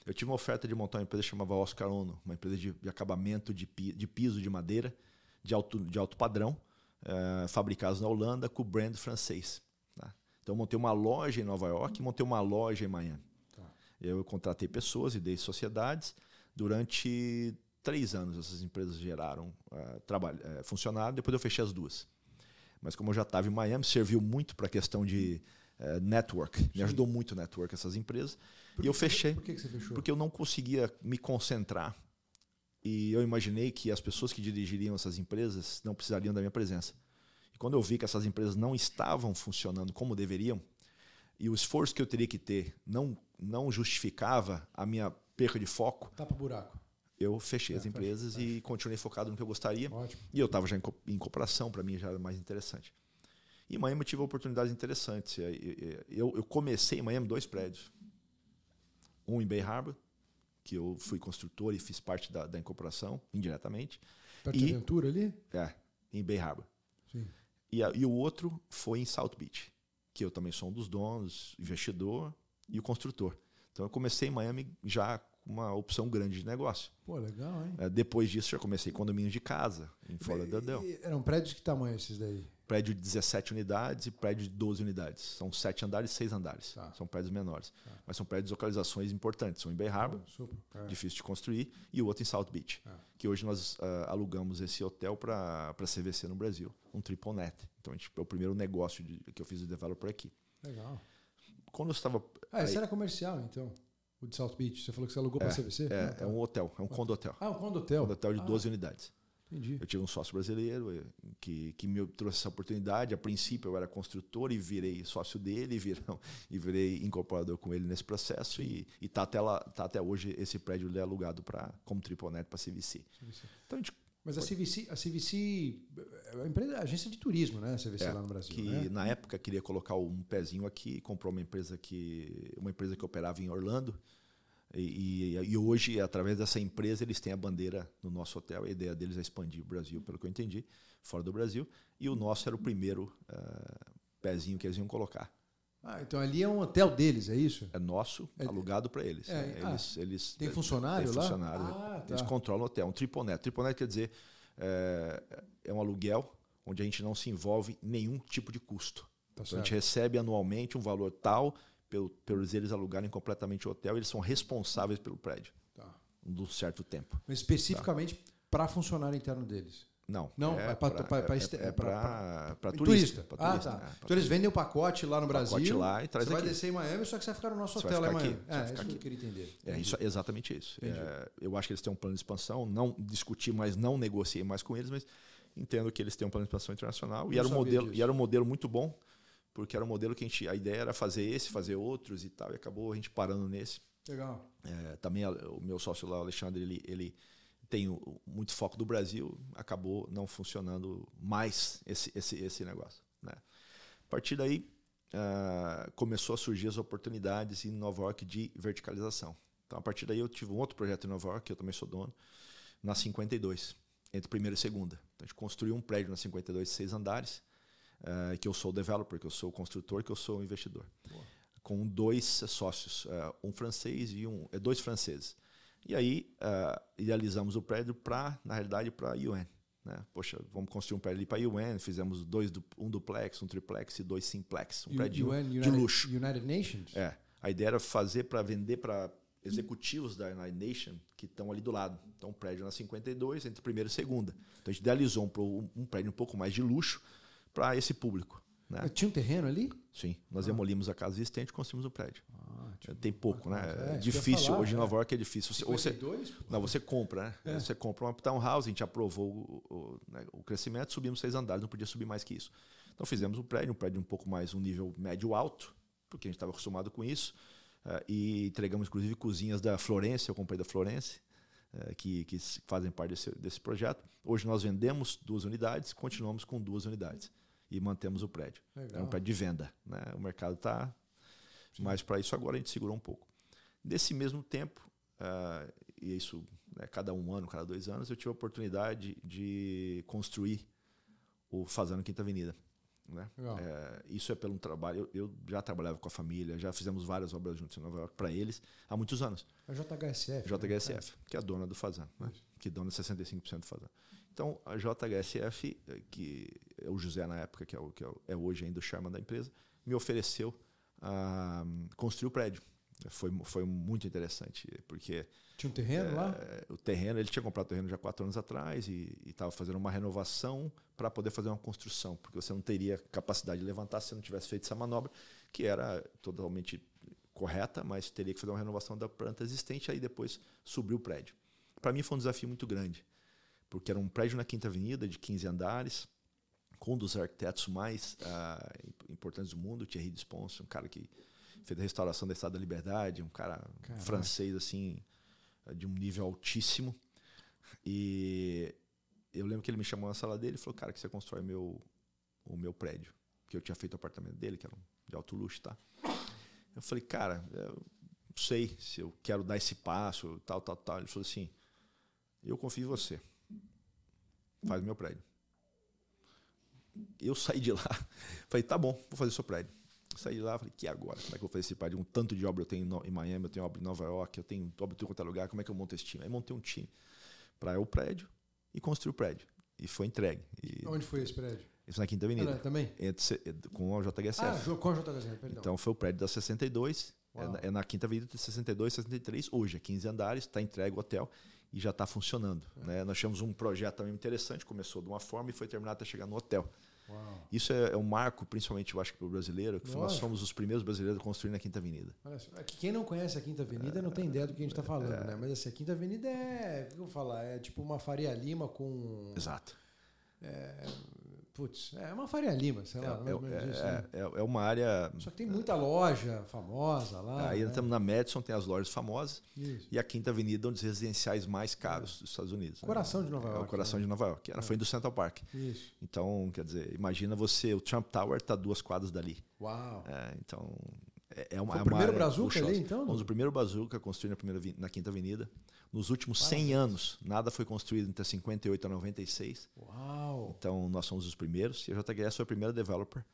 Eu tive uma oferta de montar uma empresa que chamava Oscar Ono, uma empresa de, de acabamento de, de, piso de madeira de alto, de alto padrão, é, fabricados na Holanda com o brand francês. Tá? Então, montei uma loja em Nova York e montei uma loja em Miami. Tá. Eu contratei pessoas e dei sociedades. Durante três anos, essas empresas geraram uh, trabalho, uh, funcionário. Depois eu fechei as duas. Mas como eu já estava em Miami, serviu muito para a questão de uh, network. Me ajudou muito o network essas empresas. Por e eu fechei. Por que, que você fechou? Porque eu não conseguia me concentrar. E eu imaginei que as pessoas que dirigiriam essas empresas não precisariam da minha presença. E quando eu vi que essas empresas não estavam funcionando como deveriam, e o esforço que eu teria que ter não, não justificava a minha perca de foco. Tapa buraco. Eu fechei é, as empresas fecha, e continuei focado no que eu gostaria. Ótimo. E eu estava já em, em cooperação, para mim já era mais interessante. E em Miami eu tive oportunidades interessantes. Eu, eu comecei em Miami dois prédios um em Bay Harbor, que eu fui construtor e fiz parte da, da incorporação, indiretamente. Perto e, de Aventura ali? É, em Bay Harbor. Sim. E, e o outro foi em South Beach, que eu também sou um dos donos, investidor e o construtor. Então eu comecei em Miami já com uma opção grande de negócio. Pô, legal, hein? É, depois disso já comecei condomínio de casa, em Fort Lauderdale. Eram prédios de que tamanho esses daí? Prédio de 17 unidades e prédio de 12 unidades. São sete andares e seis andares. Tá. São prédios menores. Tá. Mas são prédios de localizações importantes. Um em Bay Harbor, é. difícil de construir, e o outro em South Beach, é. que hoje nós uh, alugamos esse hotel para a CVC no Brasil, um triple net. Então, gente, é o primeiro negócio de, que eu fiz de developer aqui. Legal. Quando eu estava... Ah, esse aí, era comercial, então? O de South Beach. Você falou que você alugou é, para a CVC? É, ah, tá. é um hotel, é um condotel. Ah, um condotel. Um condotel de ah. 12 unidades. Entendi. Eu tive um sócio brasileiro eh, que, que me trouxe essa oportunidade. A princípio eu era construtor e virei sócio dele e, (laughs) e virei incorporador com ele nesse processo. E está até, lá, tá até hoje esse prédio é alugado pra, como Triponet para a CVC. CVC. Então, a gente mas a CVC, a CVC é a empresa, a agência de turismo, né? A CVC é, lá no Brasil. Que né? na época queria colocar um pezinho aqui, comprou uma empresa que uma empresa que operava em Orlando e, e, e, hoje, através dessa empresa, eles têm a bandeira no nosso hotel. A ideia deles é expandir o Brasil, pelo que eu entendi, fora do Brasil. E o nosso era o primeiro uh, pezinho que eles iam colocar. Ah, então ali é um hotel deles, é isso? É nosso, É- alugado para eles. É, né? ah, eles, eles Tem funcionário tem lá? funcionário. Ah, Eles tá. controlam o hotel. Um triponet. Triponet quer dizer é, é um aluguel onde a gente não se envolve em nenhum tipo de custo. Tá Então, a gente recebe anualmente um valor tal pelo, pelos eles alugarem completamente o hotel. Eles são responsáveis pelo prédio, Tá. um certo tempo. Mas especificamente para funcionário interno deles. Não. Não, é é, é pra- pra- pra Turista. turista. Ah, turista, tá. é, então eles vendem o pacote lá no Pacote Brasil. lá e traz Você vai aqui. descer em Miami, só que você vai ficar no nosso Você vai hotel lá em aqui, Miami. vai É, isso que eu aqui. queria entender. É, isso, é exatamente isso. É, eu acho que eles têm um plano de expansão, não discuti mais, não negociei mais com eles, mas entendo que eles têm um plano de expansão internacional. Não E era, um modelo, disso. e era um modelo muito bom, porque era um modelo que a gente. A ideia era fazer esse, fazer outros e tal, e acabou a gente parando nesse. Legal. É, também o meu sócio lá, o Alexandre, ele, ele tem muito foco do Brasil, acabou não funcionando mais esse, esse, esse negócio. Né? A partir daí, ah, começou a surgir as oportunidades em Nova York de verticalização. Então, a partir daí, eu tive um outro projeto em Nova York, que eu também sou dono, na 52, entre primeira e segunda. Então, a gente construiu um prédio na 52, seis andares, ah, que eu sou o developer, que eu sou o construtor, que eu sou o investidor. Com dois sócios, ah, um francês e um. eh, dois franceses. E aí, ah, idealizamos o prédio para, na realidade, para a UN. Né? Poxa, vamos construir um prédio ali para a UN, fizemos dois, um duplex, um triplex e dois simplex. Um U- prédio UN, de United- luxo. United Nations? É. A ideia era fazer para vender para executivos da United Nation que estão ali do lado. Então, um prédio na 52, entre primeira e segunda. Então, a gente idealizou um- um prédio um pouco mais de luxo para esse público. Né? Tinha um terreno ali? Sim, nós demolimos a casa existente e construímos um prédio. Ah, Tem pouco, né? É, É difícil. falar, Hoje em é. Nova York é difícil. Você, ou você, 52? pô. não, você compra, né? É. Você compra uma townhouse, a gente aprovou o, o, né, o crescimento, subimos seis andares, não podia subir mais que isso. Então fizemos um prédio, um prédio um pouco mais, um nível médio-alto, porque a gente estava acostumado com isso, eh, e entregamos inclusive cozinhas da Florence, eu comprei da Florence, eh, que, que fazem parte desse, desse projeto. Hoje nós vendemos duas unidades, continuamos com duas unidades e mantemos o prédio. É Legal. um prédio de venda. Né? O mercado está mais para isso agora, a gente segurou um pouco. Nesse mesmo tempo, ah, e isso né, cada um ano, cada dois anos, eu tive a oportunidade de construir o Fazano Quinta Avenida. Né? É, isso é pelo trabalho. Eu, eu já trabalhava com a família, já fizemos várias obras juntos em Nova York para eles há muitos anos. A JHSF. né? JHSF, que é a dona do Fazano, né? que dona 65% do Fazano. Então, a JHSF, que é o José na época, que é, o, que é, é hoje ainda o chairman da empresa, me ofereceu a construir o prédio. Foi, foi muito interessante, porque Tinha um terreno lá? eh, o terreno, ele tinha comprado o terreno já quatro anos atrás e estava fazendo uma renovação para poder fazer uma construção, porque você não teria capacidade de levantar se você não tivesse feito essa manobra, que era totalmente correta, mas teria que fazer uma renovação da planta existente, aí depois subir o prédio. Para mim foi um desafio muito grande, porque era um prédio na Quinta Avenida, de 15 andares, com um dos arquitetos mais ah, imp- importantes do mundo, Thierry Desponce, um cara que fez a restauração da Estado da Liberdade, um cara Caraca. francês assim de um nível altíssimo. E eu lembro que ele me chamou na sala dele e falou: "Cara, que você constrói meu o meu prédio, que eu tinha feito o apartamento dele, que era um de alto luxo, tá?" Eu falei: "Cara, eu não sei se eu quero dar esse passo, tal, tal, tal". Ele falou assim: "Eu confio em você. Faz meu prédio." Eu saí de lá, (laughs) falei: "Tá bom, vou fazer o seu prédio." Saí de lá, falei, que agora? Como é que eu vou fazer esse prédio? Um tanto de obra eu tenho em Miami, eu tenho obra em Nova York, eu tenho obra em tudo quanto é lugar, como é que eu monto esse time? Aí montei um time para o prédio e construí o prédio. E foi entregue. E Onde foi esse prédio? isso na Quinta Avenida, Ah, também? entre, com a JHSF. Ah, com a JHSF, perdão. então foi o prédio da 62, é na, é na Quinta Avenida de 62, 63, hoje é 15 andares, está entregue o hotel e já está funcionando. É. Né? Nós tivemos um projeto também interessante, começou de uma forma e foi terminado até chegar no hotel. Uau. Isso é, é um marco, principalmente, eu acho que para o brasileiro, que nós somos os primeiros brasileiros a construir na Quinta Avenida. Olha só, é que quem não conhece a Quinta Avenida não tem ideia do que a gente está falando, É. né? Mas assim, a Quinta Avenida é. O que eu vou falar? É tipo uma Faria Lima com. Exato. Putz, é uma Faria Lima, sei É, lá. é- é- né? é- é uma área. Só que tem muita loja famosa lá. aí né? estamos na Madison, tem as lojas famosas, Isso. e a Quinta Avenida, um dos residenciais mais caros dos Estados Unidos. né? Coração de Nova É York. o coração né? de Nova York. Ela foi do Central Park. Isso. Então, quer dizer, imagina você, o Trump Tower está duas quadras dali. Uau. É, então, é, é uma, Foi é o uma primeiro área Brazuca ali, então? Fomos o primeiro Brazuca construído na, primeira, na Quinta Avenida. Nos últimos 100 anos, nada foi construído entre 58 e 96. Uau. Então, nós somos os primeiros. E a JHS foi a primeira developer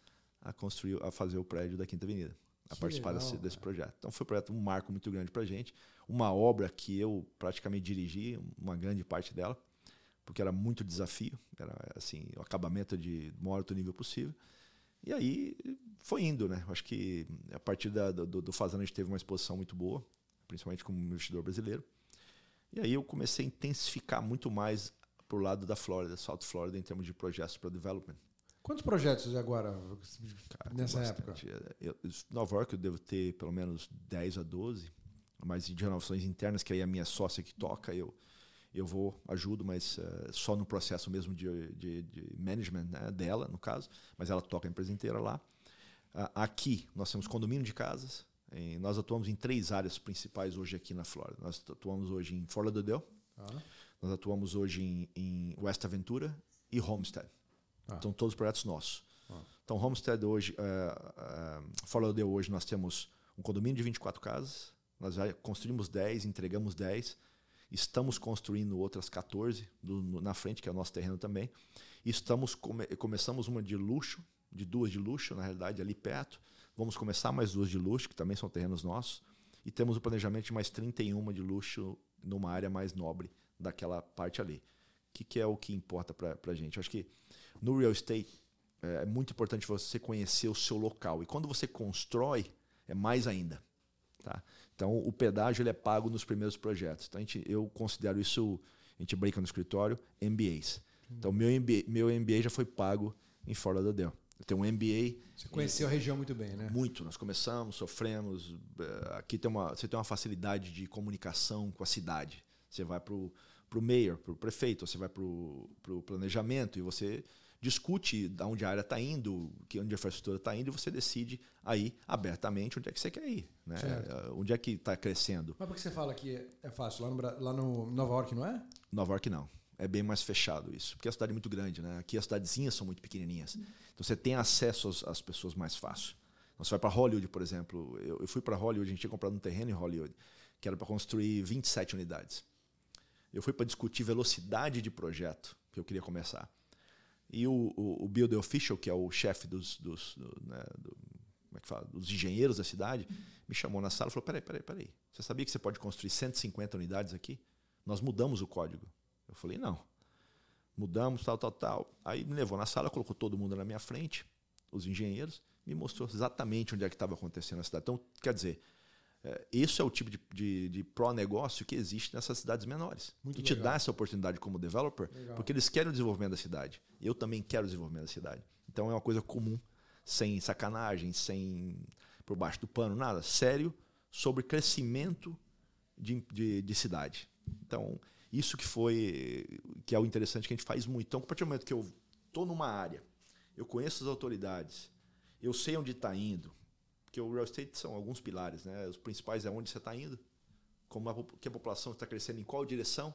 a construir, a fazer o prédio da Quinta Avenida, a Que participar legal, desse, desse projeto. Então foi um projeto, um marco muito grande para gente, uma obra que eu praticamente dirigi, uma grande parte dela, porque era muito desafio, era assim o acabamento de maior alto nível possível. E aí foi indo, né? Acho que a partir da, do, do Fazano a gente teve uma exposição muito boa, principalmente como investidor brasileiro. E aí eu comecei a intensificar muito mais pro lado da Flórida, South Florida, em termos de projetos para development. Quantos projetos agora Cara, nessa tem época? bastante. Eu, Nova York eu devo ter pelo menos 10 a 12, mas de renovações internas, que aí a minha sócia que toca, eu, eu vou, ajudo, mas eh, só no processo mesmo de, de, de management né, dela, no caso, mas ela toca a empresa inteira lá. Ah, aqui nós temos condomínio de casas, em- nós atuamos em três áreas principais hoje aqui na Flórida. Nós atuamos hoje em Fort Lauderdale, Tá. nós atuamos hoje em, em West Aventura e Homestead. Ah. Então, todos os projetos nossos. Ah. Então, Homestead hoje, uh, uh, Fort Lauderdale hoje, nós temos um condomínio de 24 casas. Nós já construímos 10, entregamos 10. Estamos construindo outras 14 do- no- na frente, que é o nosso terreno também. E estamos come- começamos uma de luxo, de duas de luxo, na realidade, ali perto. Vamos começar mais duas de luxo, que também são terrenos nossos. E temos o planejamento de mais 31 de luxo numa área mais nobre daquela parte ali. O que, que é o que importa para a gente? Eu acho que no real estate é é muito importante você conhecer o seu local. E quando você constrói, é mais ainda. Tá? Então, o pedágio ele é pago nos primeiros projetos. Então, a gente, eu considero isso, a gente brinca no escritório, MBAs. Então, meu MBA, meu MBA já foi pago em Fort Lauderdale. Eu tenho um MBA Você conheceu a região muito bem, né? muito. Nós começamos, sofremos. eh, Aqui tem uma, você tem uma facilidade de comunicação com a cidade. Você vai para o mayor, para o prefeito, você vai para o planejamento e você discute de onde a área está indo, que onde a infraestrutura está indo, e você decide aí abertamente onde é que você quer ir, né? Certo. Eh, Onde é que está crescendo. Mas por que você fala que é fácil? Lá no, lá no Nova York, não é? Nova York não. É bem mais fechado isso, porque a cidade é muito grande, né? Aqui as cidadezinhas são muito pequenininhas. Então você tem acesso às, às pessoas mais fácil. Então, você vai para Hollywood, por exemplo. Eu, eu fui para Hollywood, a gente tinha comprado um terreno em Hollywood, que era para construir 27 unidades. Eu fui para discutir velocidade de projeto, que eu queria começar. E o, o, o builder official, que é o chefe dos, dos, do, né, do- como é que fala? dos engenheiros da cidade, me chamou na sala e falou: peraí, peraí, peraí. Você sabia que você pode construir 150 unidades aqui? Nós mudamos o código. Eu falei: não. Mudamos, tal, tal, tal. Aí me levou na sala, colocou todo mundo na minha frente, os engenheiros, me mostrou exatamente onde é que estava acontecendo a cidade. Então, quer dizer, é, isso é o tipo de, de, de pró-negócio que existe nessas cidades menores. Muito e te legal. dá essa oportunidade como developer, Legal. porque eles querem o desenvolvimento da cidade. Eu também quero o desenvolvimento da cidade. Então é uma coisa comum, sem sacanagem, sem por baixo do pano, nada. Sério sobre crescimento de, de, de cidade. Então, isso que foi, que é o interessante que a gente faz muito. Então, a partir do momento que eu estou numa área, eu conheço as autoridades, eu sei onde está indo, porque o real estate são alguns pilares, né? Os principais é onde você está indo, como a, que a população está crescendo, em qual direção,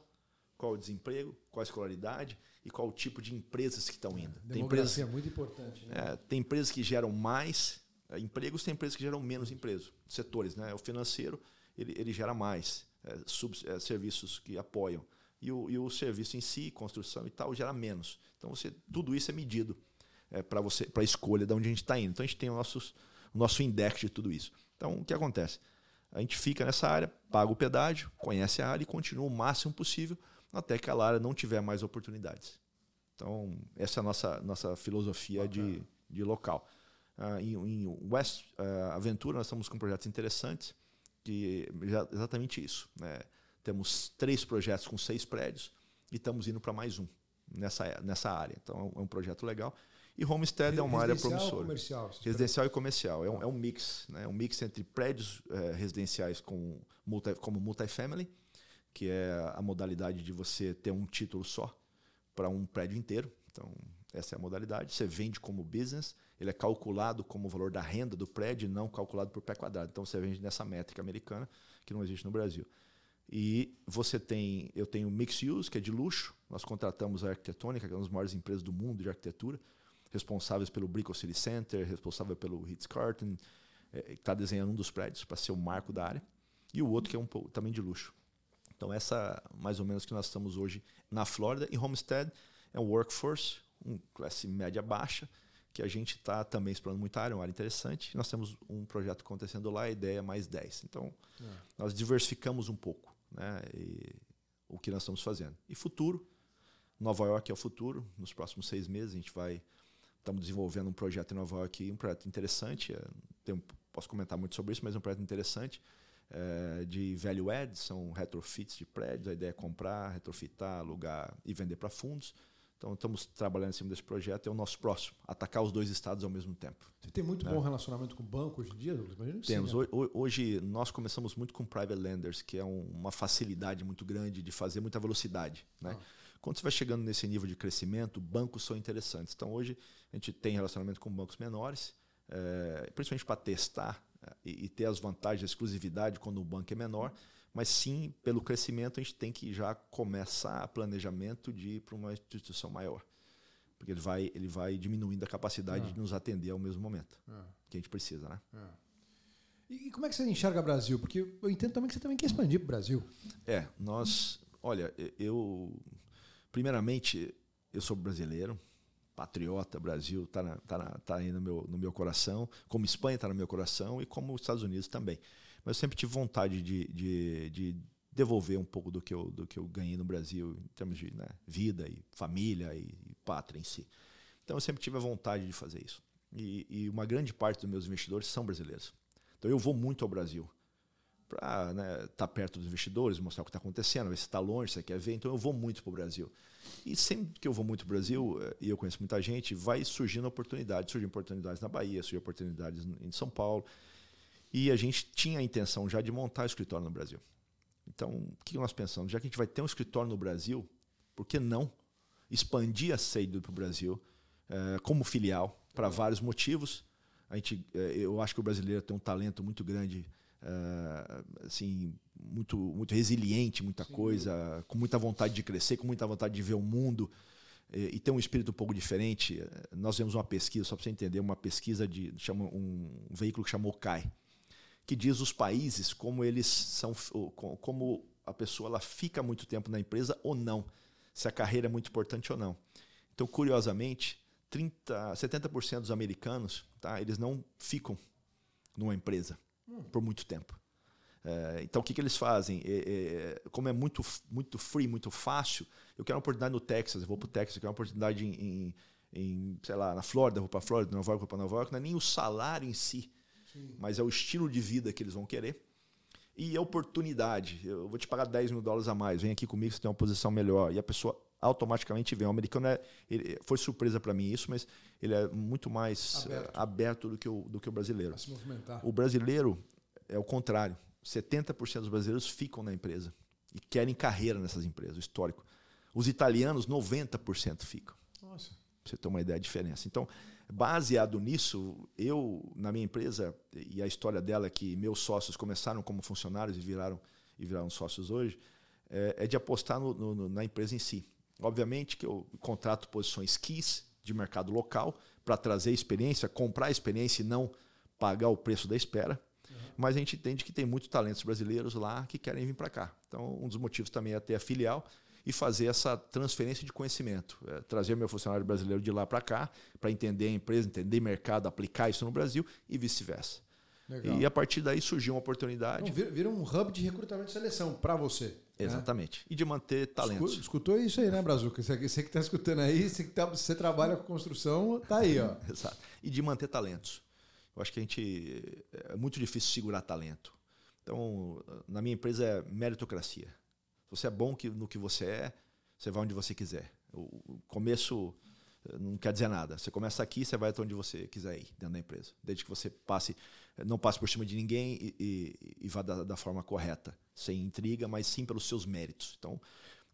qual o desemprego, qual a escolaridade e qual o tipo de empresas que estão indo. Tem empresas, é muito importante, né? é, tem empresas que geram mais é, empregos, tem empresas que geram menos empregos. Setores, né? O financeiro ele, ele gera mais é, sub, é, serviços que apoiam e o, e o serviço em si, construção e tal, gera menos. Então você, tudo isso é medido é, para você, para a escolha de onde a gente está indo. Então a gente tem o nossos, o nosso index de tudo isso. Então o que acontece? A gente fica nessa área, paga o pedágio, conhece a área e continua o máximo possível até que a área não tiver mais oportunidades. Então, essa é a nossa, nossa filosofia de, de local. Ah, em, em West ah, Aventura, nós estamos com projetos interessantes, que exatamente isso. né? Temos três projetos com seis prédios e estamos indo para mais um nessa, nessa área. Então, é um projeto legal. E Homestead é uma área promissora. comercial? Residencial e comercial. É um, é um mix. Né? um mix entre prédios eh, residenciais com multi, como multifamily, que é a modalidade de você ter um título só para um prédio inteiro. Então, essa é a modalidade. Você vende como business, ele é calculado como o valor da renda do prédio, não calculado por pé quadrado. Então, você vende nessa métrica americana, que não existe no Brasil. E você tem, eu tenho Mix Use, que é de luxo. Nós contratamos a Arquitetônica, que é uma das maiores empresas do mundo de arquitetura, responsáveis pelo Brickell City Center, responsável pelo Ritz-Carlton, é, está desenhando um dos prédios para ser o marco da área. E o outro que é um pouco também de luxo. Então essa mais ou menos que nós estamos hoje na Flórida. E Homestead é um workforce, um classe média baixa, que a gente está também explorando muita área, uma área interessante. Nós temos um projeto acontecendo lá, a ideia é mais 10. Então, é. nós diversificamos um pouco né, o que nós estamos fazendo. E futuro, Nova York é o futuro. Nos próximos seis meses, a gente vai. Estamos desenvolvendo um projeto em Nova York, um projeto interessante. É, tem, posso comentar muito sobre isso, mas é um projeto interessante. É, de value add, são retrofits de prédios. A ideia é comprar, retrofitar, alugar e vender para fundos. Então, estamos trabalhando em cima desse projeto. É o nosso próximo, atacar os dois estados ao mesmo tempo. Você tem muito né? bom relacionamento com o banco hoje em dia, Douglas? Imagino Temos. Sim, né? Hoje, nós começamos muito com private lenders, que é um, uma facilidade muito grande de fazer muita velocidade. Né? Ah. Quando você vai chegando nesse nível de crescimento, bancos são interessantes. Então, hoje, a gente tem relacionamento com bancos menores, é, principalmente para testar é, e, e, ter as vantagens de exclusividade quando o banco é menor mas sim, pelo crescimento, a gente tem que já começar planejamento de ir para uma instituição maior. Porque ele vai, ele vai diminuindo a capacidade é. de nos atender ao mesmo momento é. que a gente precisa. Né? É. E como é que você enxerga o Brasil? Porque eu entendo também que você também quer expandir para o Brasil. É, nós. Olha, eu. Primeiramente, eu sou brasileiro, patriota, Brasil está tá tá aí no meu, no meu coração, como Espanha está no meu coração e como os Estados Unidos também. Mas eu sempre tive vontade de, de, de devolver um pouco do que, eu, do que eu ganhei no Brasil em termos de né, vida e família e, e, pátria em si. Então eu sempre tive a vontade de fazer isso. E, e, uma grande parte dos meus investidores são brasileiros. Então eu vou muito ao Brasil para estar né, tá perto dos investidores, mostrar o que está acontecendo, ver se está longe, se você quer ver. Então eu vou muito para o Brasil. E sempre que eu vou muito para o Brasil, eh, e eu conheço muita gente, vai surgindo oportunidades. Surgem oportunidades na Bahia, surgem oportunidades em São Paulo. E a gente tinha a intenção já de montar o escritório no Brasil. Então, o que nós pensamos? Já que a gente vai ter um escritório no Brasil, por que não expandir a sede para o Brasil eh, como filial, para vários motivos? A gente, eh, eu acho que o brasileiro tem um talento muito grande, eh, assim, muito, muito resiliente, muita Sim. coisa, com muita vontade de crescer, com muita vontade de ver o mundo e tem um espírito um pouco diferente. Nós vemos uma pesquisa, só para você entender, uma pesquisa de chama, um veículo que chamou CAI, que diz os países como eles são, como a pessoa ela fica muito tempo na empresa ou não, se a carreira é muito importante ou não. Então, curiosamente, 30, 70% dos americanos, tá, eles não ficam numa empresa por muito tempo. É, então, o que, que eles fazem? É, é, como é muito, muito free, muito fácil, eu quero uma oportunidade no Texas, eu vou para o Texas, eu quero uma oportunidade em, em, em sei lá, na Flórida, vou para a Flórida, Nova York, vou para Nova York, não é nem o salário em si mas é o estilo de vida que eles vão querer. E a oportunidade. Eu vou te pagar 10 mil dólares a mais, vem aqui comigo, você tem uma posição melhor. E a pessoa automaticamente vem. O americano é, ele, foi surpresa para mim isso, mas ele é muito mais aberto, aberto do, que o, do que o brasileiro. O brasileiro é o contrário. 70% dos brasileiros ficam na empresa e querem carreira nessas empresas, histórico. Os italianos, 90% ficam. Nossa. Pra você ter uma ideia da diferença. Então, Baseado nisso, eu, na minha empresa, e a história dela é que meus sócios começaram como funcionários e viraram, e viraram sócios hoje, é, é de apostar no, no, na empresa em si. Obviamente que eu contrato posições KISS de mercado local para trazer experiência, comprar experiência e não pagar o preço da espera. Uhum. Mas a gente entende que tem muitos talentos brasileiros lá que querem vir para cá. Então, um dos motivos também é ter a filial e fazer essa transferência de conhecimento. É, trazer meu funcionário brasileiro de lá para cá, para entender a empresa, entender mercado, aplicar isso no Brasil e vice-versa. E a partir daí surgiu uma oportunidade. Então, vira um hub de recrutamento e seleção para você. Né? Exatamente. Né? E de manter talentos. Escutou isso aí, né, Brazuca? Você que está escutando aí, você que tá, você trabalha com construção, tá aí, ó. (laughs) Exato. E de manter talentos. Eu acho que a gente. É muito difícil segurar talento. Então, na minha empresa é meritocracia. Se você é bom no que você é, você vai onde você quiser. O começo eh, não quer dizer nada. Você começa aqui, você vai até onde você quiser ir dentro da empresa. Desde que você passe, não passe por cima de ninguém e, e, e vá da, da, forma correta, sem intriga, mas sim pelos seus méritos. Então,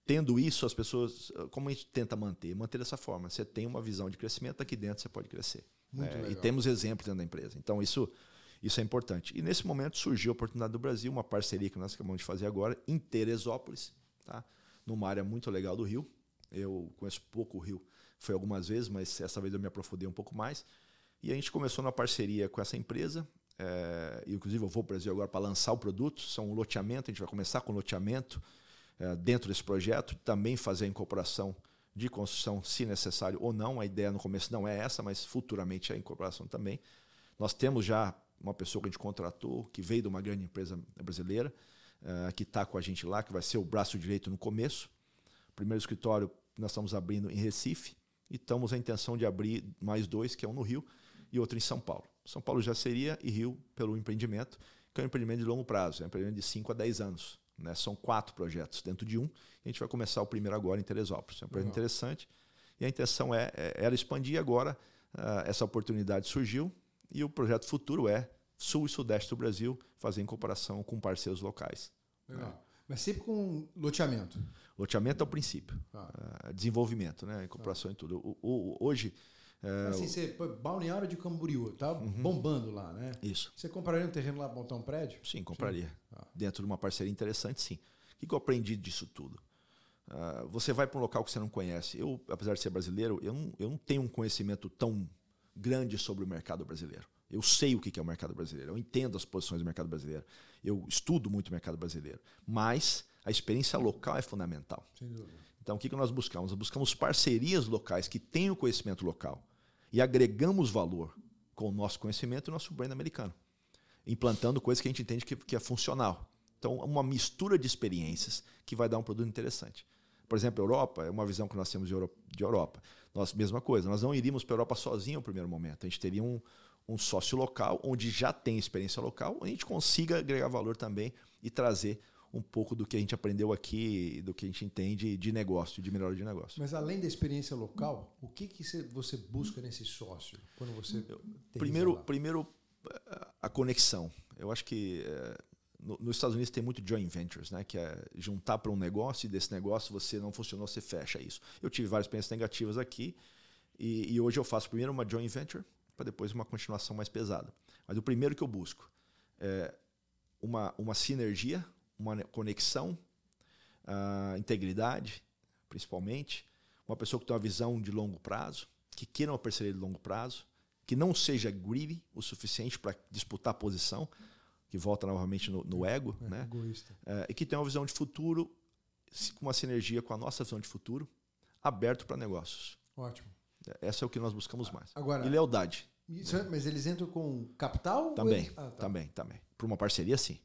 tendo isso, as pessoas, como a gente tenta manter? Manter dessa forma. Você tem uma visão de crescimento, aqui dentro você pode crescer. É, e temos exemplos dentro da empresa. Então, isso isso é importante. E nesse momento surgiu a oportunidade do Brasil, uma parceria que nós acabamos de fazer agora em Teresópolis, tá? numa área muito legal do Rio. Eu conheço pouco o Rio, foi algumas vezes, mas essa vez eu me aprofundei um pouco mais. E a gente começou na parceria com essa empresa. É, inclusive, eu vou para o Brasil agora para lançar o produto. São um loteamento, a gente vai começar com loteamento é, dentro desse projeto, também fazer a incorporação de construção, se necessário ou não. A ideia no começo não é essa, mas futuramente é a incorporação também. Nós temos já uma pessoa que a gente contratou, que veio de uma grande empresa brasileira, uh, que está com a gente lá, que vai ser o braço direito no começo. O primeiro escritório nós estamos abrindo em Recife e estamos a intenção de abrir mais dois, que é um no Rio e outro em São Paulo. São Paulo já seria e Rio pelo empreendimento, que é um empreendimento de longo prazo, é um empreendimento de 5 a 10 anos. Né? São quatro projetos dentro de um. A gente vai começar o primeiro agora em Teresópolis. É um projeto interessante. E a intenção é, é, era expandir agora. Uh, essa oportunidade surgiu e o projeto futuro é sul e sudeste do Brasil, fazer em comparação com parceiros locais. Legal. Né? Mas sempre com loteamento. Loteamento é o princípio. Ah. Uh, desenvolvimento, né? Incorporação ah. em tudo. O, o, hoje. Uh, assim, você, balneário de Camboriú, tá uhum. bombando lá, né? Isso. Você compraria um terreno lá para montar um prédio? Sim, compraria. Sim. Ah. Dentro de uma parceria interessante, sim. O que, que eu aprendi disso tudo? Uh, você vai para um local que você não conhece. Eu, apesar de ser brasileiro, eu não, eu não tenho um conhecimento tão grande sobre o mercado brasileiro. Eu sei o que é o mercado brasileiro, eu entendo as posições do mercado brasileiro, eu estudo muito o mercado brasileiro, mas a experiência local é fundamental. Então, o que nós buscamos? Nós buscamos parcerias locais que tenham conhecimento local e agregamos valor com o nosso conhecimento e o nosso brand americano, implantando coisas que a gente entende que, é funcional. Então, uma mistura de experiências que vai dar um produto interessante. Por exemplo, Europa é uma visão que nós temos de Europa. Nós, mesma coisa, nós não iríamos para a Europa sozinho no primeiro momento. A gente teria um, um sócio local, onde já tem experiência local, onde a gente consiga agregar valor também e trazer um pouco do que a gente aprendeu aqui, do que a gente entende de negócio, de melhora de negócio. Mas além da experiência local, o que, que você busca nesse sócio quando você primeiro, primeiro a conexão. Eu acho que é, no, nos Estados Unidos tem muito joint ventures, né? Que é juntar para um negócio e desse negócio você não funcionou, você fecha isso. Eu tive várias experiências negativas aqui e, e hoje eu faço primeiro uma joint venture para depois uma continuação mais pesada. Mas o primeiro que eu busco é uma, uma sinergia, uma conexão, uh, integridade, principalmente, uma pessoa que tem uma visão de longo prazo, que queira uma parceria de longo prazo, que não seja greedy o suficiente para disputar a posição, que volta novamente no, no ego, é, né? É, e que tenha uma visão de futuro, com uma sinergia com a nossa visão de futuro, aberto para negócios. Ótimo. Essa é o que nós buscamos mais. Agora, e lealdade. Isso, é, mas eles entram com capital? Também, eles... ah, tá. também, também. Para uma parceria, sim.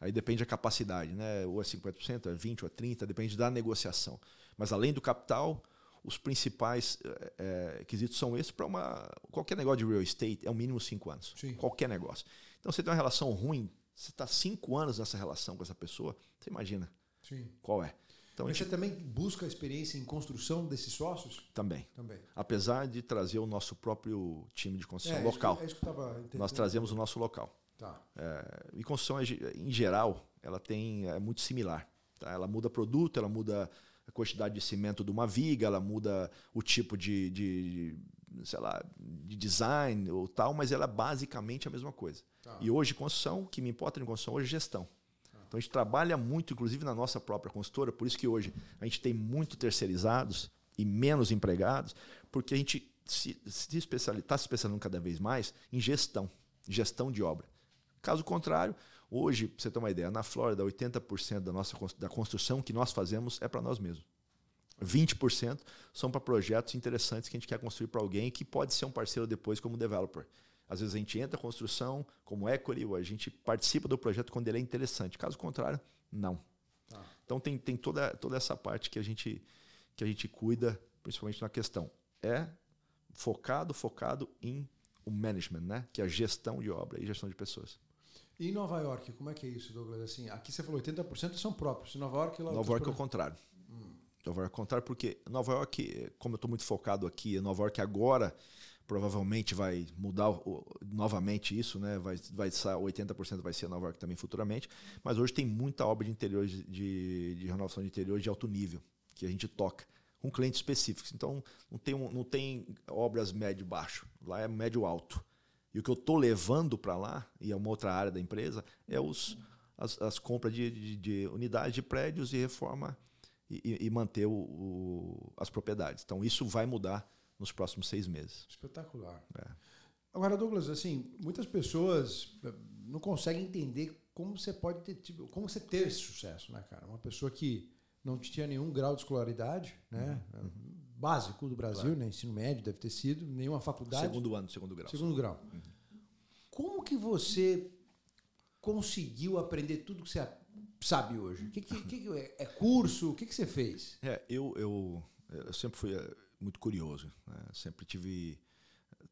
Aí depende da capacidade, né? Ou é 50%, é 20%, ou é 30%, depende da negociação. Mas além do capital, os principais é, é quesitos são esses para uma qualquer negócio de real estate é o mínimo cinco anos. Sim. Qualquer negócio. Então você tem uma relação ruim, você está cinco anos nessa relação com essa pessoa, você imagina Sim. qual é. Então, Mas gente... você também busca a experiência em construção desses sócios? Também. também. Apesar de trazer o nosso próprio time de construção é, local. É isso que, é isso que Nós trazemos o nosso local. Tá. É, e construção, em geral, ela tem é muito similar. Tá? Ela muda produto, ela muda a quantidade de cimento de uma viga, ela muda o tipo de, de sei lá, de design ou tal, mas ela é basicamente a mesma coisa. Tá. E hoje, construção, o que me importa em construção hoje é gestão. Então a gente trabalha muito, inclusive na nossa própria consultora, por isso que hoje a gente tem muito terceirizados e menos empregados, porque a gente se, se está se especializando cada vez mais em gestão, gestão de obra. Caso contrário, hoje, para você ter uma ideia, na Flórida, 80% da nossa da construção que nós fazemos é para nós mesmos. 20% são para projetos interessantes que a gente quer construir para alguém que pode ser um parceiro depois como developer. Às vezes a gente entra na construção como equity, ou a gente participa do projeto quando ele é interessante. Caso contrário, não. Tá. Então tem, tem toda, toda essa parte que a, gente, que a gente cuida, principalmente na questão. É focado, focado em o management, né? que é a gestão de obra e gestão de pessoas. E em Nova York, como é que é isso, Douglas? Assim, aqui você falou 80% são próprios. Em Nova York... Lá Nova York é o contrário. Hum. É o contrário, porque Nova York, como eu estou muito focado aqui, Nova York agora provavelmente vai mudar o, novamente isso, né? Vai, vai ser 80% vai ser Nova York também futuramente. Mas hoje tem muita obra de interior de, de, renovação de interior de alto nível que a gente toca com clientes específicos. Então não tem, não tem obras médio baixo, lá é médio alto. E o que eu estou levando para lá, e é uma outra área da empresa, é os, as, as compras de, de, de unidades de prédios e reforma e, e manter o, o, as propriedades. Então isso vai mudar nos próximos seis meses. Espetacular. É. Agora, Douglas, assim, muitas pessoas eh, não conseguem entender como você pode ter, tipo, como você ter esse sucesso, né, cara? Uma pessoa que não tinha nenhum grau de escolaridade, né? Uhum. básico do Brasil, claro. né? Ensino médio deve ter sido, nenhuma faculdade. Segundo ano, segundo grau. Segundo grau. Uhum. Como que você conseguiu aprender tudo que você sabe hoje? O que, que, que é, é curso? O que, que você fez? É, eu, eu, eu sempre fui eh, muito curioso. Né? Sempre tive.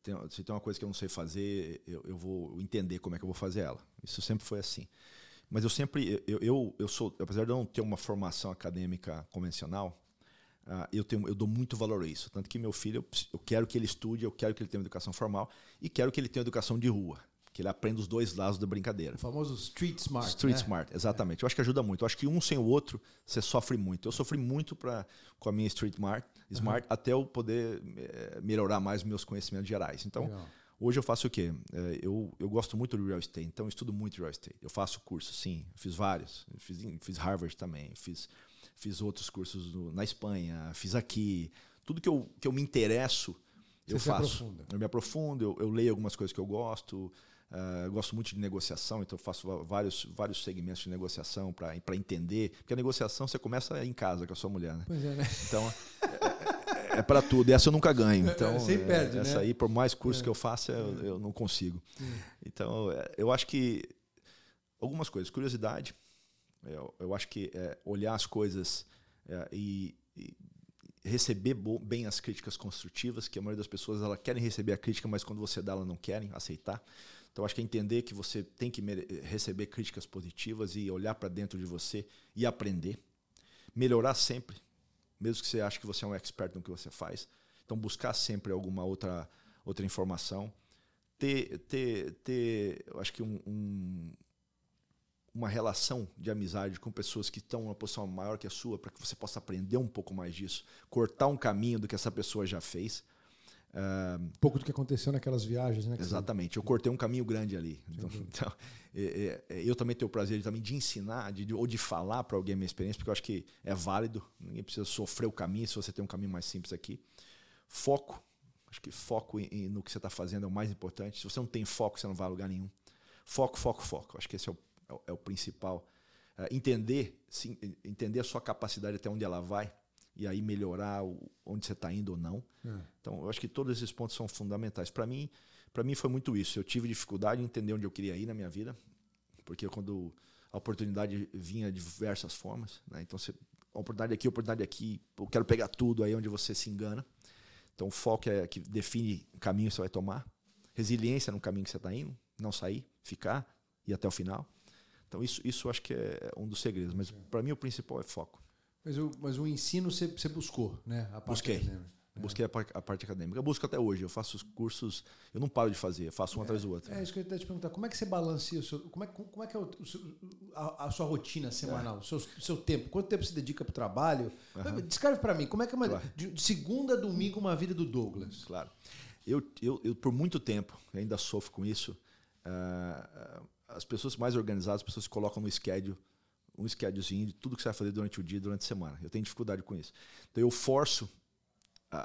Tem, se tem uma coisa que eu não sei fazer, eu, eu vou entender como é que eu vou fazer ela. Isso sempre foi assim. Mas eu sempre, eu, eu, eu sou, apesar de eu não ter uma formação acadêmica convencional, uh, eu, tenho, eu dou muito valor a isso. Tanto que meu filho, eu, eu quero que ele estude, eu quero que ele tenha educação formal e quero que ele tenha educação de rua que ele aprenda os dois lados da brincadeira. O famoso street smart. Street né? smart, exatamente. É. Eu acho que ajuda muito. Eu acho que um sem o outro, você sofre muito. Eu sofri muito pra, com a minha street smart, smart uhum. até eu poder é, melhorar mais meus conhecimentos gerais. Então, Legal. hoje eu faço o quê? É, eu, eu gosto muito do real estate, então eu estudo muito real estate. Eu faço curso, sim. Fiz vários. Fiz, fiz Harvard também. Fiz, fiz outros cursos no, na Espanha. Fiz aqui. Tudo que eu, que eu me interesso, eu faço. Aprofunda. Eu me aprofundo, eu, eu leio algumas coisas que eu gosto. Uh, gosto muito de negociação, então faço vários, vários segmentos de negociação para entender. Porque a negociação você começa em casa com a sua mulher, né? Pois é, né? Então, é, é, é para tudo. Essa eu nunca ganho. É, então, Você perde, essa né? aí, por mais curso é. que eu faça, eu, eu não consigo. Então, é, eu acho que algumas coisas. Curiosidade. Eu, eu acho que olhar as coisas e, e receber bem as críticas construtivas, que a maioria das pessoas ela querem receber a crítica, mas quando você dá, ela não querem aceitar. Então, acho que é entender que você tem que receber críticas positivas e olhar para dentro de você e aprender. Melhorar sempre, mesmo que você ache que você é um expert no que você faz. Então, buscar sempre alguma outra, outra informação. Ter, ter, ter acho que um, um, uma relação de amizade com pessoas que estão numa posição maior que a sua, para que você possa aprender um pouco mais disso. Cortar um caminho do que essa pessoa já fez um pouco do que aconteceu naquelas viagens, né? Exatamente. Eu cortei um caminho grande ali. Então, então é, é, eu também tenho o prazer de, também de ensinar de, ou de falar para alguém a minha experiência, porque eu acho que é válido. Ninguém precisa sofrer o caminho se você tem um caminho mais simples aqui. Foco. Acho que foco em, no que você está fazendo é o mais importante. Se você não tem foco, você não vai a lugar nenhum. Foco, foco, foco. Acho que esse é o, é o, é o principal. Uh, entender, sim, entender a sua capacidade até onde ela vai e aí melhorar o, onde você está indo ou não. É. Então, eu acho que todos esses pontos são fundamentais. Para mim, para mim foi muito isso. Eu tive dificuldade em entender onde eu queria ir na minha vida, porque quando a oportunidade vinha de diversas formas, né? então você, oportunidade aqui, oportunidade aqui, eu quero pegar tudo aí onde você se engana. Então, o foco é que define o caminho que você vai tomar. Resiliência no caminho que você está indo, não sair, ficar e até o final. Então, isso, isso acho que é um dos segredos. Mas, para mim, o principal é foco. Mas o, mas o ensino você, você buscou, né? A parte Busquei. Acadêmica. É. Busquei a, a, parte acadêmica. Eu busco até hoje. Eu faço os cursos, eu não paro de fazer, faço um é, atrás do outro. É isso que eu ia te perguntar. Como é que você balanceia o seu. Como é, como é que é o, a, a, sua rotina semanal, é. o seu, seu tempo? Quanto tempo você dedica para o trabalho? Uhum. Descreve para mim, como é que é uma, claro. de, de, segunda a domingo uma vida do Douglas? Claro. Eu, eu, eu por muito tempo, ainda sofro com isso, uh, as pessoas mais organizadas, as pessoas colocam no schedule um schedulezinho de tudo que você vai fazer durante o dia, durante a semana. Eu tenho dificuldade com isso. Então eu forço,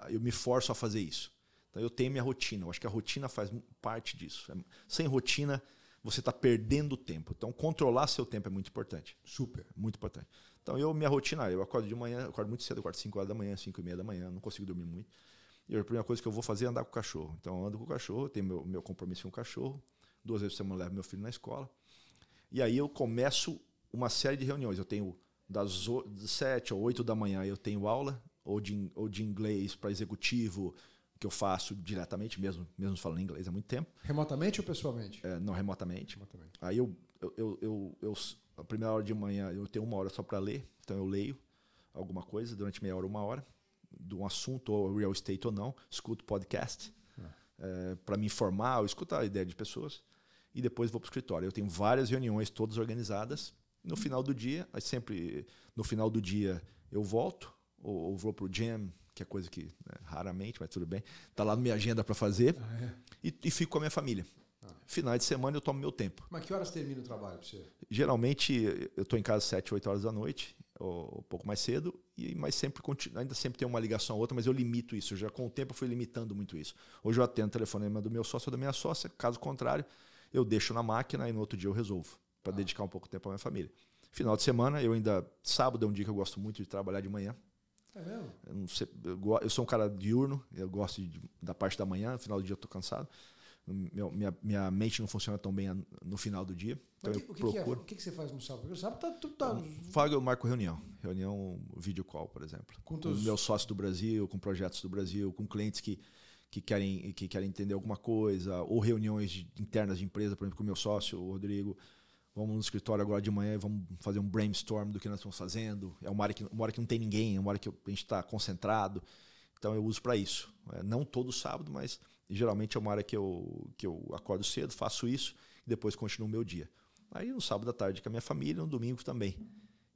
eu me forço a fazer isso. Então eu tenho minha rotina. Eu acho que a rotina faz parte disso. É, sem rotina, você está perdendo tempo. Então controlar seu tempo é muito importante. Super. Muito importante. Então eu, minha rotina, eu acordo de manhã, acordo muito cedo, acordo 5 horas da manhã, 5 e meia da manhã, não consigo dormir muito. E a primeira coisa que eu vou fazer é andar com o cachorro. Então eu ando com o cachorro, tenho meu, meu compromisso com o cachorro. Duas vezes por semana eu levo meu filho na escola. E aí eu começo uma série de reuniões. Eu tenho das 7 ou 8 da manhã eu tenho aula, ou de, ou de inglês para executivo, que eu faço diretamente, mesmo, mesmo falando inglês há muito tempo. Remotamente ou pessoalmente? É, não, remotamente. remotamente. Aí eu, eu, eu, eu, eu, a primeira hora de manhã eu tenho uma hora só para ler, então eu leio alguma coisa durante meia hora, uma hora, de um assunto, ou real estate ou não, escuto podcast. Ah. É, para me informar, eu escuto a ideia de pessoas e depois vou para o escritório. Eu tenho várias reuniões, todas organizadas, no final do dia, sempre no final do dia eu volto, ou, ou vou pro gym, que é coisa que né, raramente, mas tudo bem, tá lá na minha agenda para fazer, ah, é. e, e, fico com a minha família. Ah. Final de semana eu tomo meu tempo. Mas que horas termina o trabalho para você? Geralmente eu estou em casa às 7, 8 horas da noite, ou um pouco mais cedo, e mas sempre ainda sempre tem uma ligação a outra, mas eu limito isso. Já com o tempo eu fui limitando muito isso. Hoje eu atendo o telefonema do meu sócio ou da minha sócia, caso contrário, eu deixo na máquina e no outro dia eu resolvo para ah. dedicar um pouco de tempo à minha família. Final de semana, eu ainda. Sábado é um dia que eu gosto muito de trabalhar de manhã. É mesmo? Eu, sei, eu, eu sou um cara diurno, eu gosto de- da parte da manhã, no final do dia eu tô cansado. Meu- minha, minha mente não funciona tão bem no final do dia. Então Mas eu que- o que, que é? procuro. O que, que você faz no sábado? Porque o sábado tá, tu tá Fala, eu marco reunião. Reunião video call, por exemplo. Com Com, teus- meus sócios do Brasil, com projetos do Brasil, com clientes que, que, querem, que querem entender alguma coisa, ou reuniões internas de empresa, por exemplo, com o meu sócio, o Rodrigo. Vamos no escritório agora de manhã e vamos fazer um brainstorm do que nós estamos fazendo. É uma hora que, uma hora que não tem ninguém, é uma hora que a gente está concentrado. Então eu uso para isso. É, não todo sábado, mas geralmente é uma hora que eu, que eu acordo cedo, faço isso e depois continuo o meu dia. Aí no sábado à tarde com a minha família, no domingo também.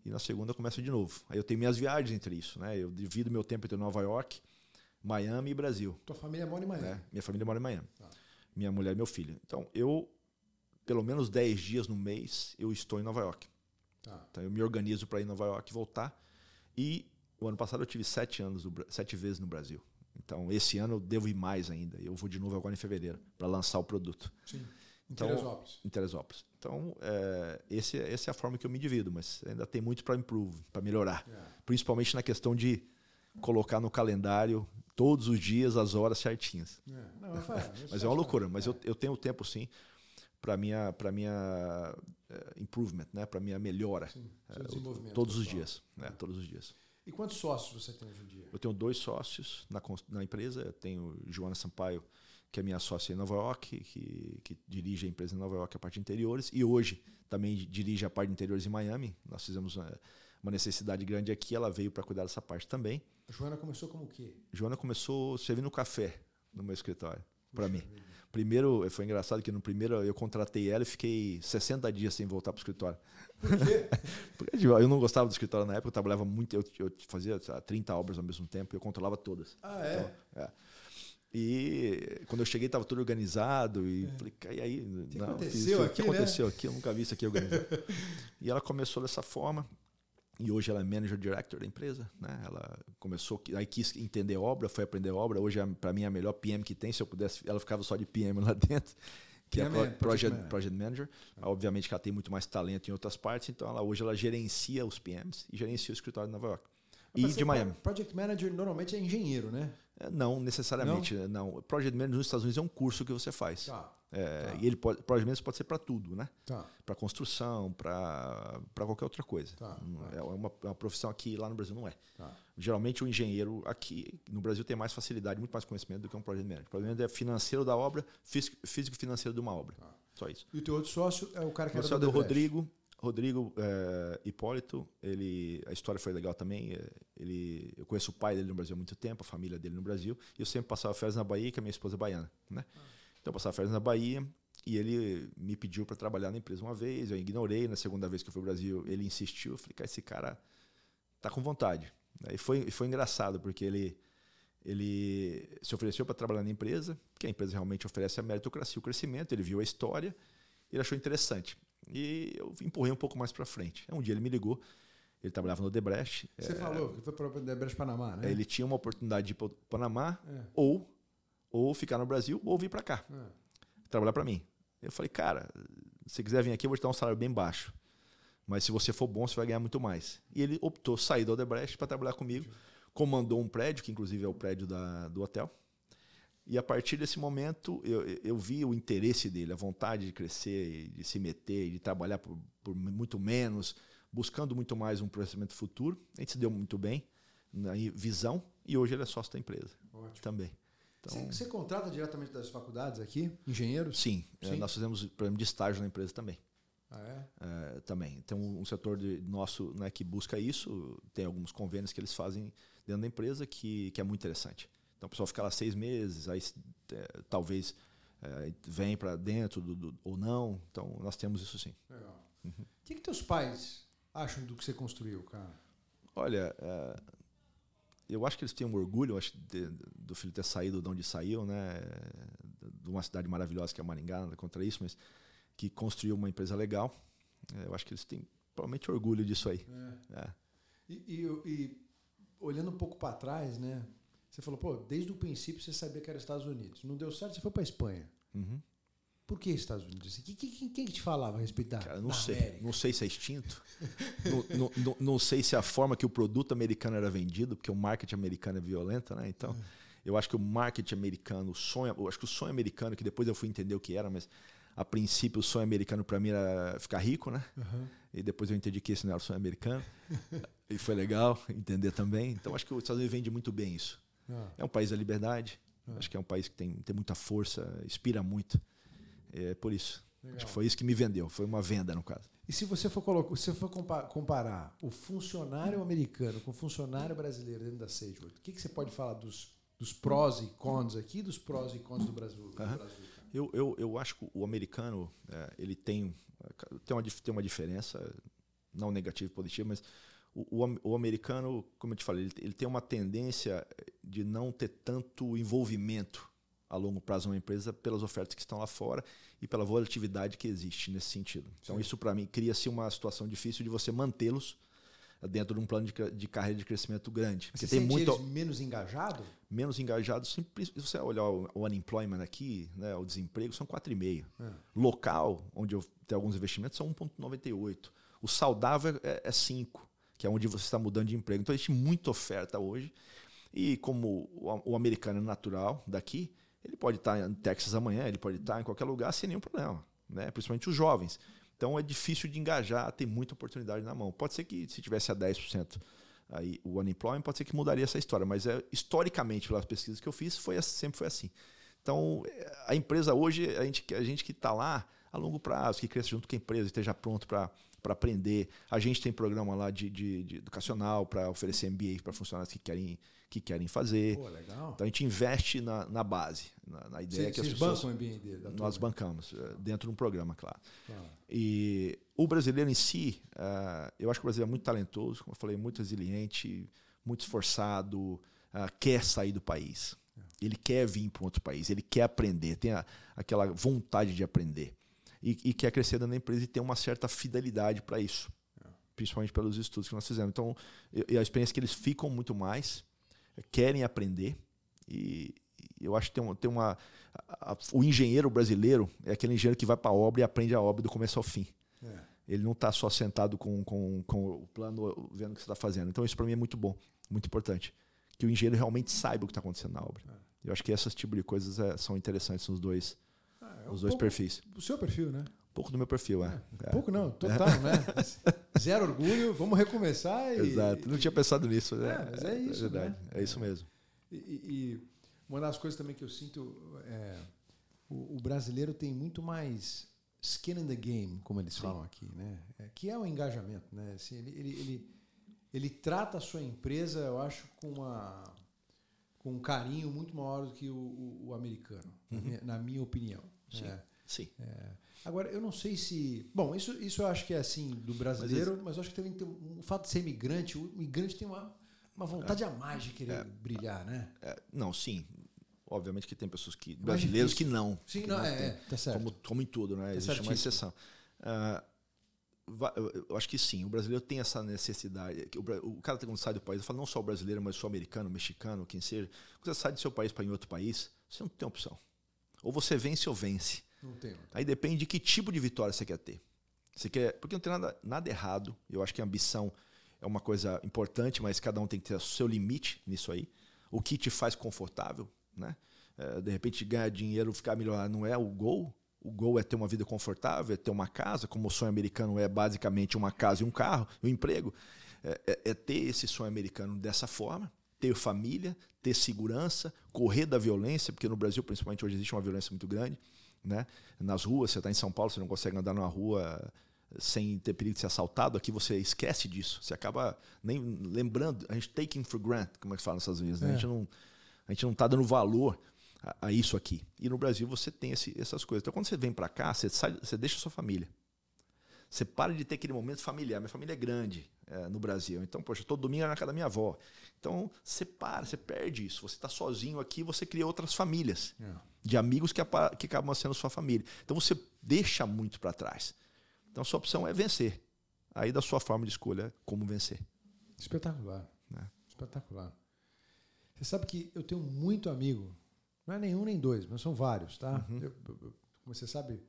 E na segunda eu começo de novo. Aí eu tenho minhas viagens entre isso, né? Eu divido meu tempo entre Nova York, Miami e Brasil. Tua família mora em Miami. né? Minha família mora em Miami. Tá. Minha mulher e meu filho. Então eu, pelo menos 10 dias no mês, eu estou em Nova York. Tá. Então eu me organizo para ir em Nova York e voltar. E o ano passado eu tive sete anos, sete vezes no Brasil. Então esse ano eu devo ir mais ainda. Eu vou de novo agora em fevereiro para lançar o produto Sim. Em Então- Teresópolis. em Teresópolis. Então é, esse, essa é a forma que eu me divido, mas ainda tem muito para improve, para melhorar. É. Principalmente na questão de colocar no calendário todos os dias as horas certinhas. É. Não, (laughs) mas, é uma parte. loucura. Mas eu, eu tenho tempo sim para minha para minha eh, improvement, né? Para minha melhora. Sim, eh, seu desenvolvimento todos os pessoal. dias, né? Todos os dias. E quantos sócios você tem hoje em dia? Eu tenho dois sócios na, na empresa. Eu tenho Joana Sampaio, que é minha sócia em Nova York, que, que dirige a empresa em Nova York, a parte de interiores, e hoje também dirige a parte de interiores em Miami. Nós fizemos uma, uma necessidade grande aqui, ela veio para cuidar dessa parte também. A Joana começou como o quê? Joana começou servindo café no meu escritório, para mim. vida. Primeiro, foi engraçado que no primeiro eu contratei ela e fiquei 60 dias sem voltar para o escritório. Por quê? (laughs) Porque tipo, eu não gostava do escritório na época, eu trabalhava muito, eu, eu fazia sei lá, 30 obras ao mesmo tempo e eu controlava todas. Ah, é? É. E quando eu cheguei estava tudo organizado e falei, e aí? que não, aconteceu fiz aqui, O que né?" aconteceu aqui? Eu nunca vi isso aqui organizado. (laughs) e ela começou dessa forma e hoje ela é manager director da empresa, né? Ela começou, aí quis entender obra, foi aprender obra. Hoje para mim é a melhor PM que tem. Se eu pudesse, ela ficava só de PM lá (laughs) dentro. Que é PM pro- é Project project, Manager. project Manager. Obviamente que ela tem muito mais talento em outras partes, então ela, hoje ela gerencia os PMs e gerencia o escritório de Nova York. E de você- Miami. Project Manager normalmente é engenheiro, né? É, Não necessariamente, não. Project Manager nos Estados Unidos é um curso que você faz. Tá. É, Tá. E ele pode, Project Manager pode ser para tudo, né? Tá. Para construção, para qualquer outra coisa. Tá, Não- tá. É uma, é uma profissão aqui lá no Brasil não é. Tá. Geralmente o engenheiro aqui no Brasil tem mais facilidade, muito mais conhecimento do que um Project Manager. O Project Manager é financeiro da obra, físico- físico-financeiro de uma obra. Só isso. E o teu outro sócio é o cara que O era do do. Rodrigo, Rodrigo é, Hipólito, ele, a história foi legal também. é, Ele, eu conheço o pai dele no Brasil há muito tempo, a família dele no Brasil, e eu sempre passava férias na Bahia, que a minha esposa é baiana. Né? Então eu passava férias na Bahia e ele me pediu para trabalhar na empresa uma vez, eu ignorei. Na segunda vez que eu fui ao Brasil, ele insistiu. Eu falei, cara, esse cara tá com vontade. E foi, e foi engraçado, porque ele, ele se ofereceu para trabalhar na empresa, que a empresa realmente oferece a meritocracia, o crescimento. Ele viu a história, ele achou interessante. E eu empurrei um pouco mais para frente. Um dia ele me ligou, ele trabalhava no Debrecht. Você falou que foi para o Odebrecht Panamá, né? Ele tinha uma oportunidade de ir para o Panamá, É. ou, ou ficar no Brasil, ou vir para cá, É. trabalhar para mim. Eu falei, cara, se quiser vir aqui, eu vou te dar um salário bem baixo. Mas se você for bom, você vai ganhar muito mais. E ele optou sair do Odebrecht para trabalhar comigo. Comandou um prédio, que inclusive é o prédio da, do hotel. E a partir desse momento, eu, eu vi o interesse dele, a vontade de crescer, de se meter, de trabalhar por, por muito menos, buscando muito mais um crescimento futuro. A gente se deu muito bem na visão e hoje ele é sócio da empresa Ótimo. também. Então, Você, você contrata diretamente das faculdades aqui, engenheiros? sim, eh, Sim. nós fizemos programa de estágio na empresa também. Ah, é? É, também. Tem um, um setor de, nosso né, que busca isso, tem alguns convênios que eles fazem dentro da empresa que, que é muito interessante. Então o pessoal fica lá seis meses, aí é, talvez é, vem para dentro do, do- ou não. Então nós temos isso sim. Legal. Uhum. O que, que teus pais acham do que você construiu, cara? Olha, é, eu acho que eles têm um orgulho acho, de- do filho ter saído de onde saiu, né? De uma cidade maravilhosa que é Maringá, nada contra isso, mas que construiu uma empresa legal. É, eu acho que eles têm provavelmente orgulho disso aí. É. E, e- e olhando um pouco para trás, né? Você falou, pô, desde o princípio você sabia que era Estados Unidos. Não deu certo, você foi para Espanha. Uhum. Por que Estados Unidos? Quem, quem, quem que te falava a respeito da, Cara, não da sei. América? Não sei se é extinto. (laughs) não, não, não, sei se a forma que o produto americano era vendido, porque o marketing americano é violento, né? Então, eu acho que o marketing americano, o sonho, eu acho que o sonho americano, que depois eu fui entender o que era, mas a princípio o sonho americano para mim era ficar rico, né? Uhum. E depois eu entendi que esse não era o sonho americano. (laughs) e foi legal entender também. Então, acho que os Estados Unidos vende muito bem isso. É um país da liberdade. Acho que é um país que tem, tem muita força, inspira muito. É por isso. legal. Acho que foi isso que me vendeu. Foi uma venda, no caso. E se você for, colocar, se for compa- comparar o funcionário americano com o funcionário brasileiro dentro da Sagewood, o que, que você pode falar dos, dos prós e cons aqui dos prós e cons do Brasil? do. Brasil? Eu, eu, eu acho que o americano é, ele tem, tem, uma, tem uma diferença, não negativa e positiva, mas o, o, am- o americano, como eu te falei, ele, ele tem uma tendência de não ter tanto envolvimento a longo prazo numa empresa pelas ofertas que estão lá fora e pela volatilidade que existe nesse sentido. Então, Sim. isso para mim cria-se uma situação difícil de você mantê-los dentro de um plano de, de carreira de crescimento grande. Você Porque tem muito menos engajado? menos engajados. Simples, se você olhar o, o unemployment aqui, né, o desemprego, são 4,5. É. Local, onde eu tenho alguns investimentos, são 1,98. O saudável é, é 5, que é onde você está mudando de emprego. Então, existe muita oferta hoje. E como o, americano é natural daqui, ele pode estar em Texas amanhã, ele pode estar em qualquer lugar sem nenhum problema. Né? Principalmente os jovens. Então, é difícil de engajar, tem muita oportunidade na mão. Pode ser que se tivesse a 10% aí o unemployment pode ser que mudaria essa história, mas é, historicamente pelas pesquisas que eu fiz foi sempre foi assim. Então é, a empresa hoje a gente a gente que está lá a longo prazo, que cresça junto com a empresa, esteja pronto para para aprender. A gente tem programa lá de, de, de educacional para oferecer MBA para funcionários que querem que querem fazer. Pô, legal. Então a gente investe na, na base, na, na ideia Vocês que as vocês pessoas bancam o MBA nós bancamos eh, dentro de um programa, claro. Ah, E o brasileiro em si, ah, eu acho que o brasileiro é muito talentoso, como eu falei, muito resiliente, muito esforçado, ah, quer sair do país. Ele quer vir para um outro país, ele quer aprender, tem a- aquela vontade de aprender. E, e quer crescer dentro da empresa e tem uma certa fidelidade para isso, principalmente pelos estudos que nós fizemos. Então, e a experiência é que eles ficam muito mais, querem aprender e eu acho que tem, uma- tem uma. a- a- o engenheiro brasileiro é aquele engenheiro que vai para a obra e aprende a obra do começo ao fim. é. Ele não está só sentado com, com, com o plano, vendo o que você está fazendo. Então, isso para mim é muito bom, muito importante. Que o engenheiro realmente saiba o que está acontecendo na obra. Eu acho que esses tipos de coisas é, são interessantes nos dois, É um nos dois pouco perfis. O seu perfil, né? Um pouco do meu perfil, é. É. Pouco não, total, né? (laughs) Zero orgulho, vamos recomeçar e. Exato. Não tinha pensado nisso. né? É, mas é isso, verdade. né? É isso mesmo. E, e- uma das coisas também que eu sinto é o, o brasileiro tem muito mais skin in the game, como eles falam aqui, né? É, que é o engajamento, né? Assim, ele, ele, ele, ele trata a sua empresa, eu acho, com uma com um carinho muito maior do que o, o- o americano, na, minha, na minha opinião. Sim. né? Sim. Agora, eu não sei se. Bom, isso, isso eu acho que é assim do brasileiro, mas, eu acho que também tem um- o fato de ser imigrante, o imigrante tem uma, uma vontade a mais de querer brilhar, né? É, não, sim. Obviamente que tem pessoas que. brasileiros que não. Sim, que não, é, tem. é, tá certo. Como, como em tudo, né? Existe uma certíssimo. exceção. Ah, eu- acho que sim, o brasileiro tem essa necessidade. O, cara quando sai do país, eu falo não só o brasileiro, mas o americano, o mexicano, quem seja. Quando você sai do seu país para ir em outro país, você não tem opção. Ou você vence ou vence. Não tem. Aí depende de que tipo de vitória você quer ter. Você quer, porque não tem nada, nada errado. Eu acho que a ambição é uma coisa importante, mas cada um tem que ter o seu limite nisso aí. O que te faz confortável, né? É, de repente ganhar dinheiro, ficar milionário não é o gol. O gol é ter uma vida confortável, é ter uma casa, como o sonho americano é basicamente uma casa e um carro, um emprego. É, é- é ter esse sonho americano dessa forma, ter família, ter segurança, correr da violência, porque no Brasil, principalmente hoje, existe uma violência muito grande né? Nas ruas, você está em São Paulo, você não consegue andar numa rua sem ter perigo de ser assaltado. Aqui você esquece disso. Você acaba nem lembrando. A gente taking for granted, como é que fala nos Estados Unidos. né? A É. gente não a gente não está dando valor a, a isso aqui. E no Brasil você tem esse- essas coisas. Então quando você vem para cá, você sai, você deixa a sua família. Você para de ter aquele momento familiar. Minha família é grande é, no Brasil. Então, poxa, todo domingo é na casa da minha avó. Então, você para, você perde isso. Você está sozinho aqui, você cria outras famílias É. de amigos que, que acabam sendo sua família. Então você deixa muito para trás. Então a sua opção é vencer. Aí da sua forma de escolha é como vencer. Espetacular. né? Espetacular. Você sabe que eu tenho muito amigo, não é nenhum nem dois, mas são vários, tá? Uhum. Eu- eu- como você sabe,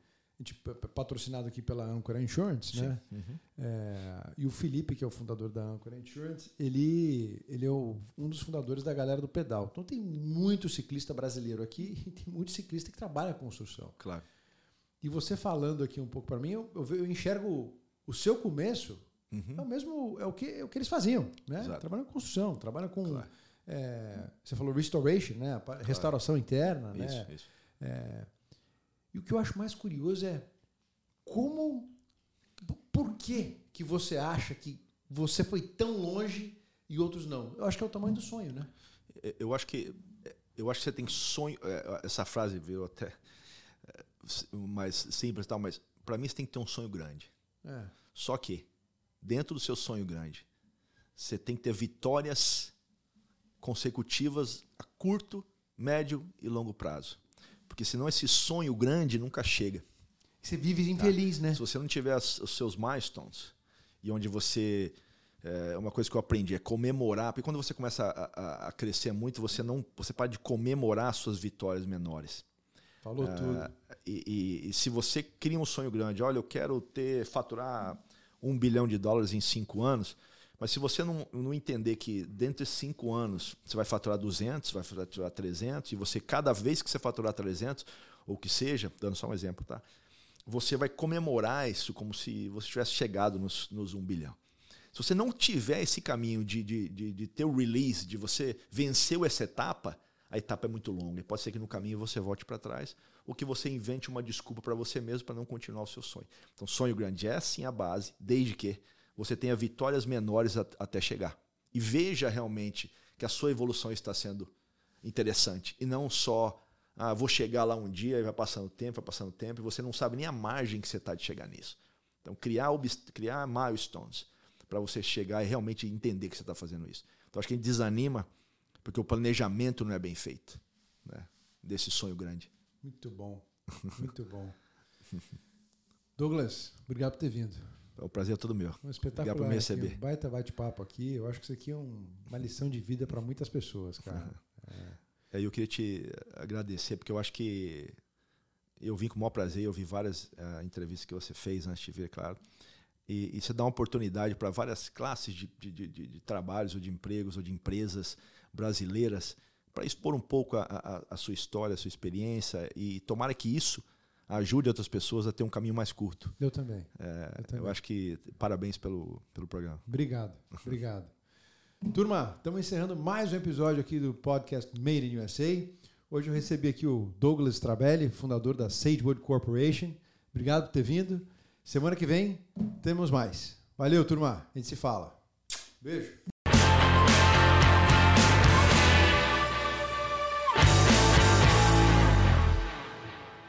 gente patrocinado aqui pela Ancora Insurance, Sim. né? Uhum. É, e o Felipe, que é o fundador da Ancora Insurance, ele, ele é o- um dos fundadores da galera do pedal. Então tem muito ciclista brasileiro aqui (laughs) e tem muito ciclista que trabalha com construção. Claro. E você falando aqui um pouco para mim, eu, eu enxergo o seu começo Uhum. é o mesmo, é o que, é o que eles faziam, né? Exato. Trabalham com construção, trabalham com, Claro. é, você falou restoration, né? Restauração interna, né? Isso, isso. É, e o que eu acho mais curioso é como, por que que você acha que você foi tão longe e outros não? Eu acho que é o tamanho do sonho, né? É, Eu acho que eu acho que você tem sonho. é, Essa frase veio até é, mais simples, e tal, mas para mim você tem que ter um sonho grande. É. Só que dentro do seu sonho grande, você tem que ter vitórias consecutivas a curto, médio e longo prazo. Porque senão esse sonho grande nunca chega. Você vive infeliz, né? Se você não tiver as- os seus milestones, e onde você. É uma coisa que eu aprendi é comemorar, porque quando você começa a, a- a crescer muito, você não, você para de comemorar as suas vitórias menores. Falou tudo. Ah, e, e- e se você cria um sonho grande, olha, eu quero ter faturar um bilhão de dólares em cinco anos, mas se você não, não entender que dentro de cinco anos você vai faturar 200, vai faturar 300, e você cada vez que você faturar 300, ou que seja, dando só um exemplo, tá? Você vai comemorar isso como se você tivesse chegado nos, nos um bilhão. Se você não tiver esse caminho de, de, de, de ter o release, de você venceu essa etapa, a etapa é muito longa. E pode ser que no caminho você volte para trás ou que você invente uma desculpa para você mesmo para não continuar o seu sonho. Então, sonho grande é sim a base, desde que você tenha vitórias menores a- até chegar. E veja realmente que a sua evolução está sendo interessante. E não só, ah, vou chegar lá um dia e vai passando tempo, vai passando tempo, e você não sabe nem a margem que você está de chegar nisso. Então, criar, criar milestones para você chegar e realmente entender que você está fazendo isso. Então, acho que a gente desanima porque o planejamento não é bem feito né? desse sonho grande. Muito bom. Muito bom. (laughs) Douglas, obrigado por ter vindo. O prazer é todo meu. Um espetacular. Obrigado por me aqui, receber. Um baita bate-papo aqui. Eu acho que isso aqui é um- uma lição de vida para muitas pessoas, cara. Aí (laughs) eu queria te agradecer, porque eu acho que eu vim com o maior prazer, eu vi várias ah, entrevistas que você fez antes de vir, claro. E, e você dá uma oportunidade para várias classes de, de, de- de- de trabalhos, ou de empregos, ou de empresas brasileiras, para expor um pouco a, a- a sua história, a sua experiência, e tomara que isso ajude outras pessoas a ter um caminho mais curto. Eu também. É, Eu também. eu acho que parabéns pelo, pelo programa. Obrigado, (laughs) obrigado. Turma, estamos encerrando mais um episódio aqui do podcast Made in USA. Hoje eu recebi aqui o Douglas Strabelli, fundador da Sagewood Corporation. Obrigado por ter vindo. Semana que vem temos mais. Valeu, turma. A gente se fala. Beijo.